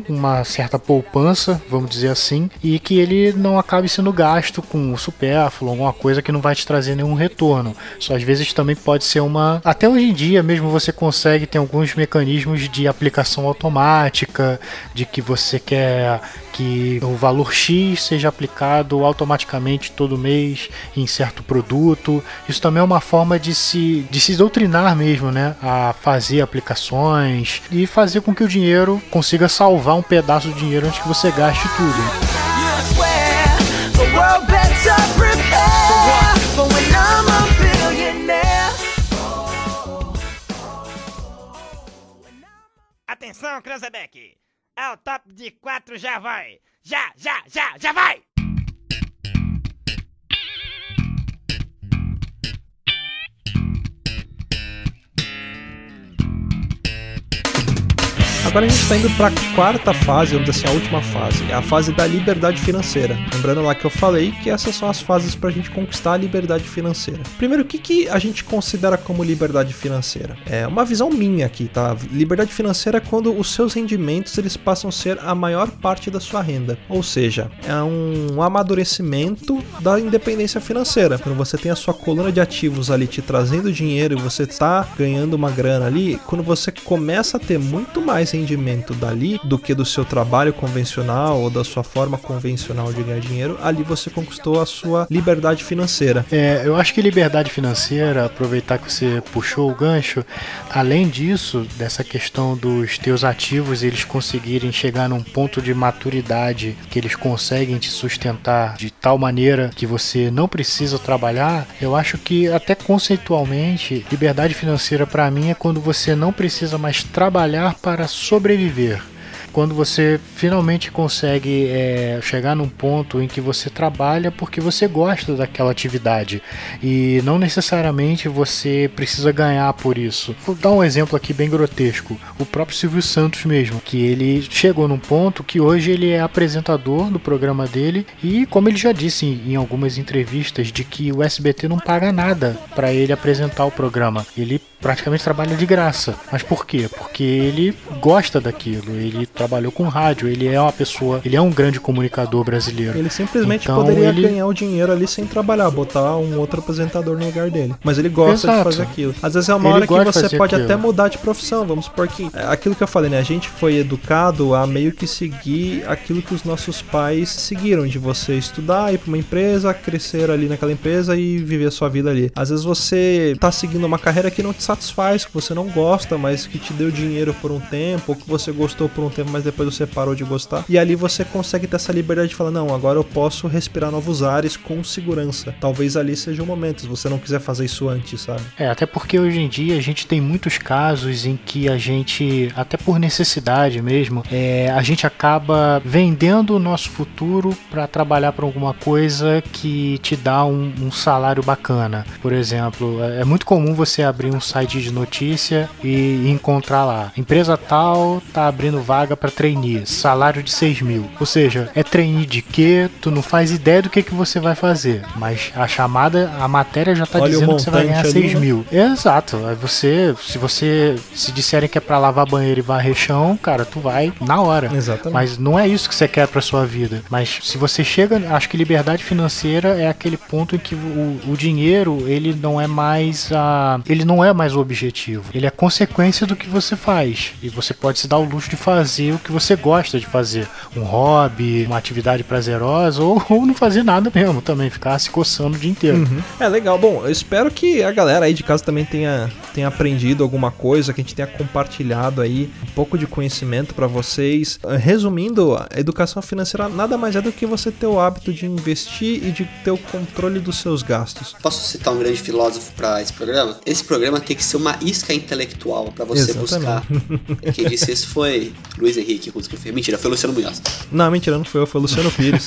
uma certa poupança, vamos dizer assim, e que ele não acabe sendo gasto com supérfluo, alguma coisa que não vai te trazer nenhum retorno. Só às vezes também pode ser uma. Até hoje em dia mesmo você consegue ter alguns mecanismos de aplicação automática, de que você quer que o valor X seja aplicado automaticamente todo mês em certo produto. Isso também é uma forma de se, de se doutrinar mesmo, né? A fazer aplicações e fazer com que o dinheiro consiga salvar um pedaço do dinheiro antes que você gaste tudo. Atenção, Cranzebeck! Ao top de quatro já vai! Já, já, já, já vai! Agora a gente está indo para a quarta fase, vamos dizer assim, a última fase, a fase da liberdade financeira. Lembrando lá que eu falei que essas são as fases para a gente conquistar a liberdade financeira. Primeiro, o que, que a gente considera como liberdade financeira? É uma visão minha aqui, tá? Liberdade financeira é quando os seus rendimentos eles passam a ser a maior parte da sua renda. Ou seja, é um amadurecimento da independência financeira. Quando você tem a sua coluna de ativos ali te trazendo dinheiro e você está ganhando uma grana ali, quando você começa a ter muito mais rendimento dali do que do seu trabalho convencional ou da sua forma convencional de ganhar dinheiro, ali você conquistou a sua liberdade financeira. É, eu acho que liberdade financeira, aproveitar que você puxou o gancho, além disso, dessa questão dos teus ativos eles conseguirem chegar num ponto de maturidade que eles conseguem te sustentar de tal maneira que você não precisa trabalhar, eu acho que até conceitualmente, liberdade financeira para mim é quando você não precisa mais trabalhar para sobreviver quando você finalmente consegue é, chegar num ponto em que você trabalha porque você gosta daquela atividade e não necessariamente você precisa ganhar por isso. Vou dar um exemplo aqui bem grotesco: o próprio Silvio Santos mesmo, que ele chegou num ponto que hoje ele é apresentador do programa dele e, como ele já disse em algumas entrevistas, de que o SBT não paga nada para ele apresentar o programa. Ele praticamente trabalha de graça. Mas por quê? Porque ele gosta daquilo, ele trabalhou com rádio, ele é uma pessoa, ele é um grande comunicador brasileiro. Ele simplesmente então, poderia ele... ganhar o dinheiro ali sem trabalhar, botar um outro apresentador no lugar dele. Mas ele gosta Exato. de fazer aquilo. Às vezes é uma ele hora que você pode aquilo. até mudar de profissão, vamos supor que é aquilo que eu falei, né? A gente foi educado a meio que seguir aquilo que os nossos pais seguiram, de você estudar, ir para uma empresa, crescer ali naquela empresa e viver a sua vida ali. Às vezes você tá seguindo uma carreira que não te satisfaz, que você não gosta, mas que te deu dinheiro por um tempo, ou que você gostou por um tempo, mas depois você parou de gostar. E ali você consegue ter essa liberdade de falar: não, agora eu posso respirar novos ares com segurança. Talvez ali seja o momento, se você não quiser fazer isso antes, sabe? É, até porque hoje em dia a gente tem muitos casos em que a gente, até por necessidade mesmo, é, a gente acaba vendendo o nosso futuro para trabalhar para alguma coisa que te dá um, um salário bacana. Por exemplo, é, é muito comum você abrir um site de notícia e encontrar lá: empresa tal tá abrindo vaga para trainee, salário de 6 mil. Ou seja, é trainee de quê? Tu não faz ideia do que, que você vai fazer, mas a chamada, a matéria já tá Olha dizendo que você vai ganhar montante ali, 6 né? mil. Exato. Aí você, se você se disserem que é para lavar banheiro e varrer chão, cara, tu vai na hora. Exatamente. Mas não é isso que você quer pra sua vida. Mas se você chega, acho que liberdade financeira é aquele ponto em que o, o dinheiro, ele não é mais a, ele não é mais o objetivo. Ele é consequência do que você faz. E você pode se dar o luxo de fazer o que você gosta de fazer. Um hobby, uma atividade prazerosa ou, ou não fazer nada mesmo também, ficar se coçando o dia inteiro. Uhum. É legal. Bom, eu espero que a galera aí de casa também tenha, tenha aprendido alguma coisa, que a gente tenha compartilhado aí um pouco de conhecimento pra vocês. Eh, Resumindo, a educação financeira nada mais é do que você ter o hábito de investir e de ter o controle dos seus gastos. Posso citar um grande filósofo pra esse programa? Esse programa tem que ser uma isca intelectual pra você Exatamente. buscar. Quem disse isso foi Luiz Henrique Rusker. Mentira, foi Luciano Munhoz. Não, mentira, não foi eu, foi o Luciano Pires.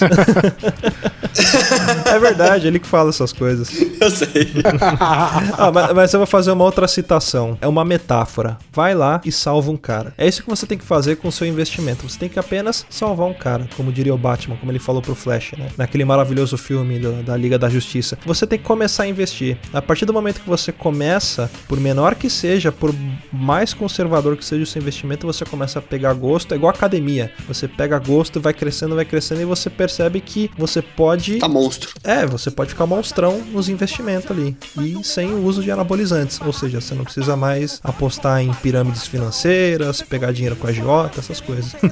é verdade, ele que fala essas coisas. Eu sei. Ah, mas, mas eu vou fazer uma outra citação. É uma metáfora. Vai lá e salva um cara. É isso que você tem que fazer com o seu investimento. Você tem que apenas salvar um cara, como diria o Batman, como ele falou pro Flash, né? Naquele maravilhoso filme do- da Liga da Justiça. Você tem que começar a investir. A partir do momento que você começa, por menor que seja, por mais conservador que seja o seu investimento, você começa a pegar gosto. É igual academia. Você pega gosto, vai crescendo, vai crescendo e você percebe que você pode Tá monstro. é, você pode ficar monstrão nos investimentos ali. E sem o uso de anabolizantes. Ou seja, você não precisa mais apostar em pirâmides financeiras, pegar dinheiro com a agiota, essas coisas.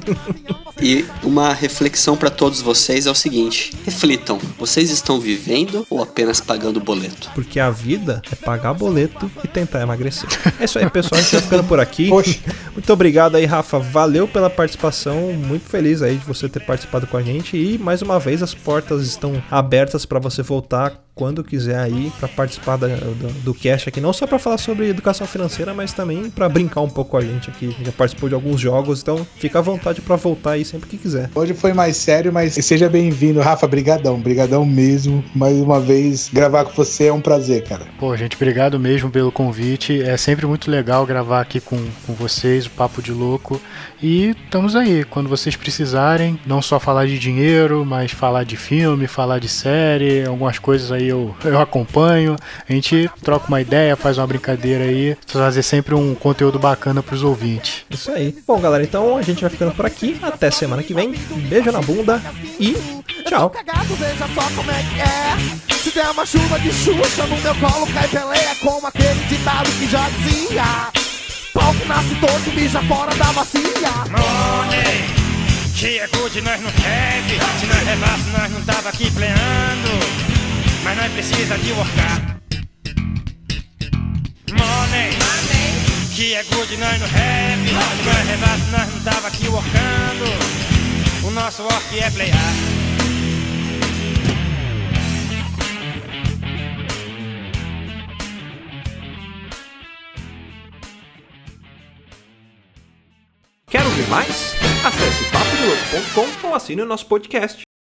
E uma reflexão pra todos vocês é o seguinte: reflitam, vocês estão vivendo ou apenas pagando boleto? Porque a vida é pagar boleto e tentar emagrecer. É isso aí, pessoal. A gente vai ficando por aqui. Poxa. Muito obrigado aí, Rafa. Valeu pela participação. Muito feliz aí de você ter participado com a gente. E mais uma vez, as portas estão abertas para você voltar quando quiser aí para participar da- do, do cast aqui. Não só para falar sobre educação financeira, mas também para brincar um pouco com a gente aqui. Já participou de alguns jogos, então fica à vontade para voltar aí sempre que quiser. Hoje foi mais sério, mas seja bem-vindo, Rafa. Brigadão, brigadão mesmo. Mais uma vez, gravar com você é um prazer, cara. Pô, gente, obrigado mesmo pelo convite. É sempre muito legal gravar aqui com, com vocês, o Papo de Louco. E estamos aí, quando vocês precisarem, não só falar de dinheiro, mas falar de filme, falar de série, algumas coisas aí eu, eu acompanho. A gente troca uma ideia, faz uma brincadeira aí, trazer sempre um conteúdo bacana pros ouvintes. Isso aí. Bom, galera, então a gente vai ficando por aqui. Até semana que vem. Um beijo na bunda e tchau. Cagado, veja só como é que é. Se der uma chuva de Xuxa no meu colo, cai peleia como aquele ditado que já dizia. Pau que nasce torto, mija fora da bacia. Money, que é good, nós não teve. Se nós levasse, nós não tava aqui pleando. Mas nós precisa de workar. Money, que é good, nós não have. Se nós levasse, nós não tava aqui workando. O nosso work é playar. Quer ouvir mais? Acesse papodelouco.com ou assine o nosso podcast.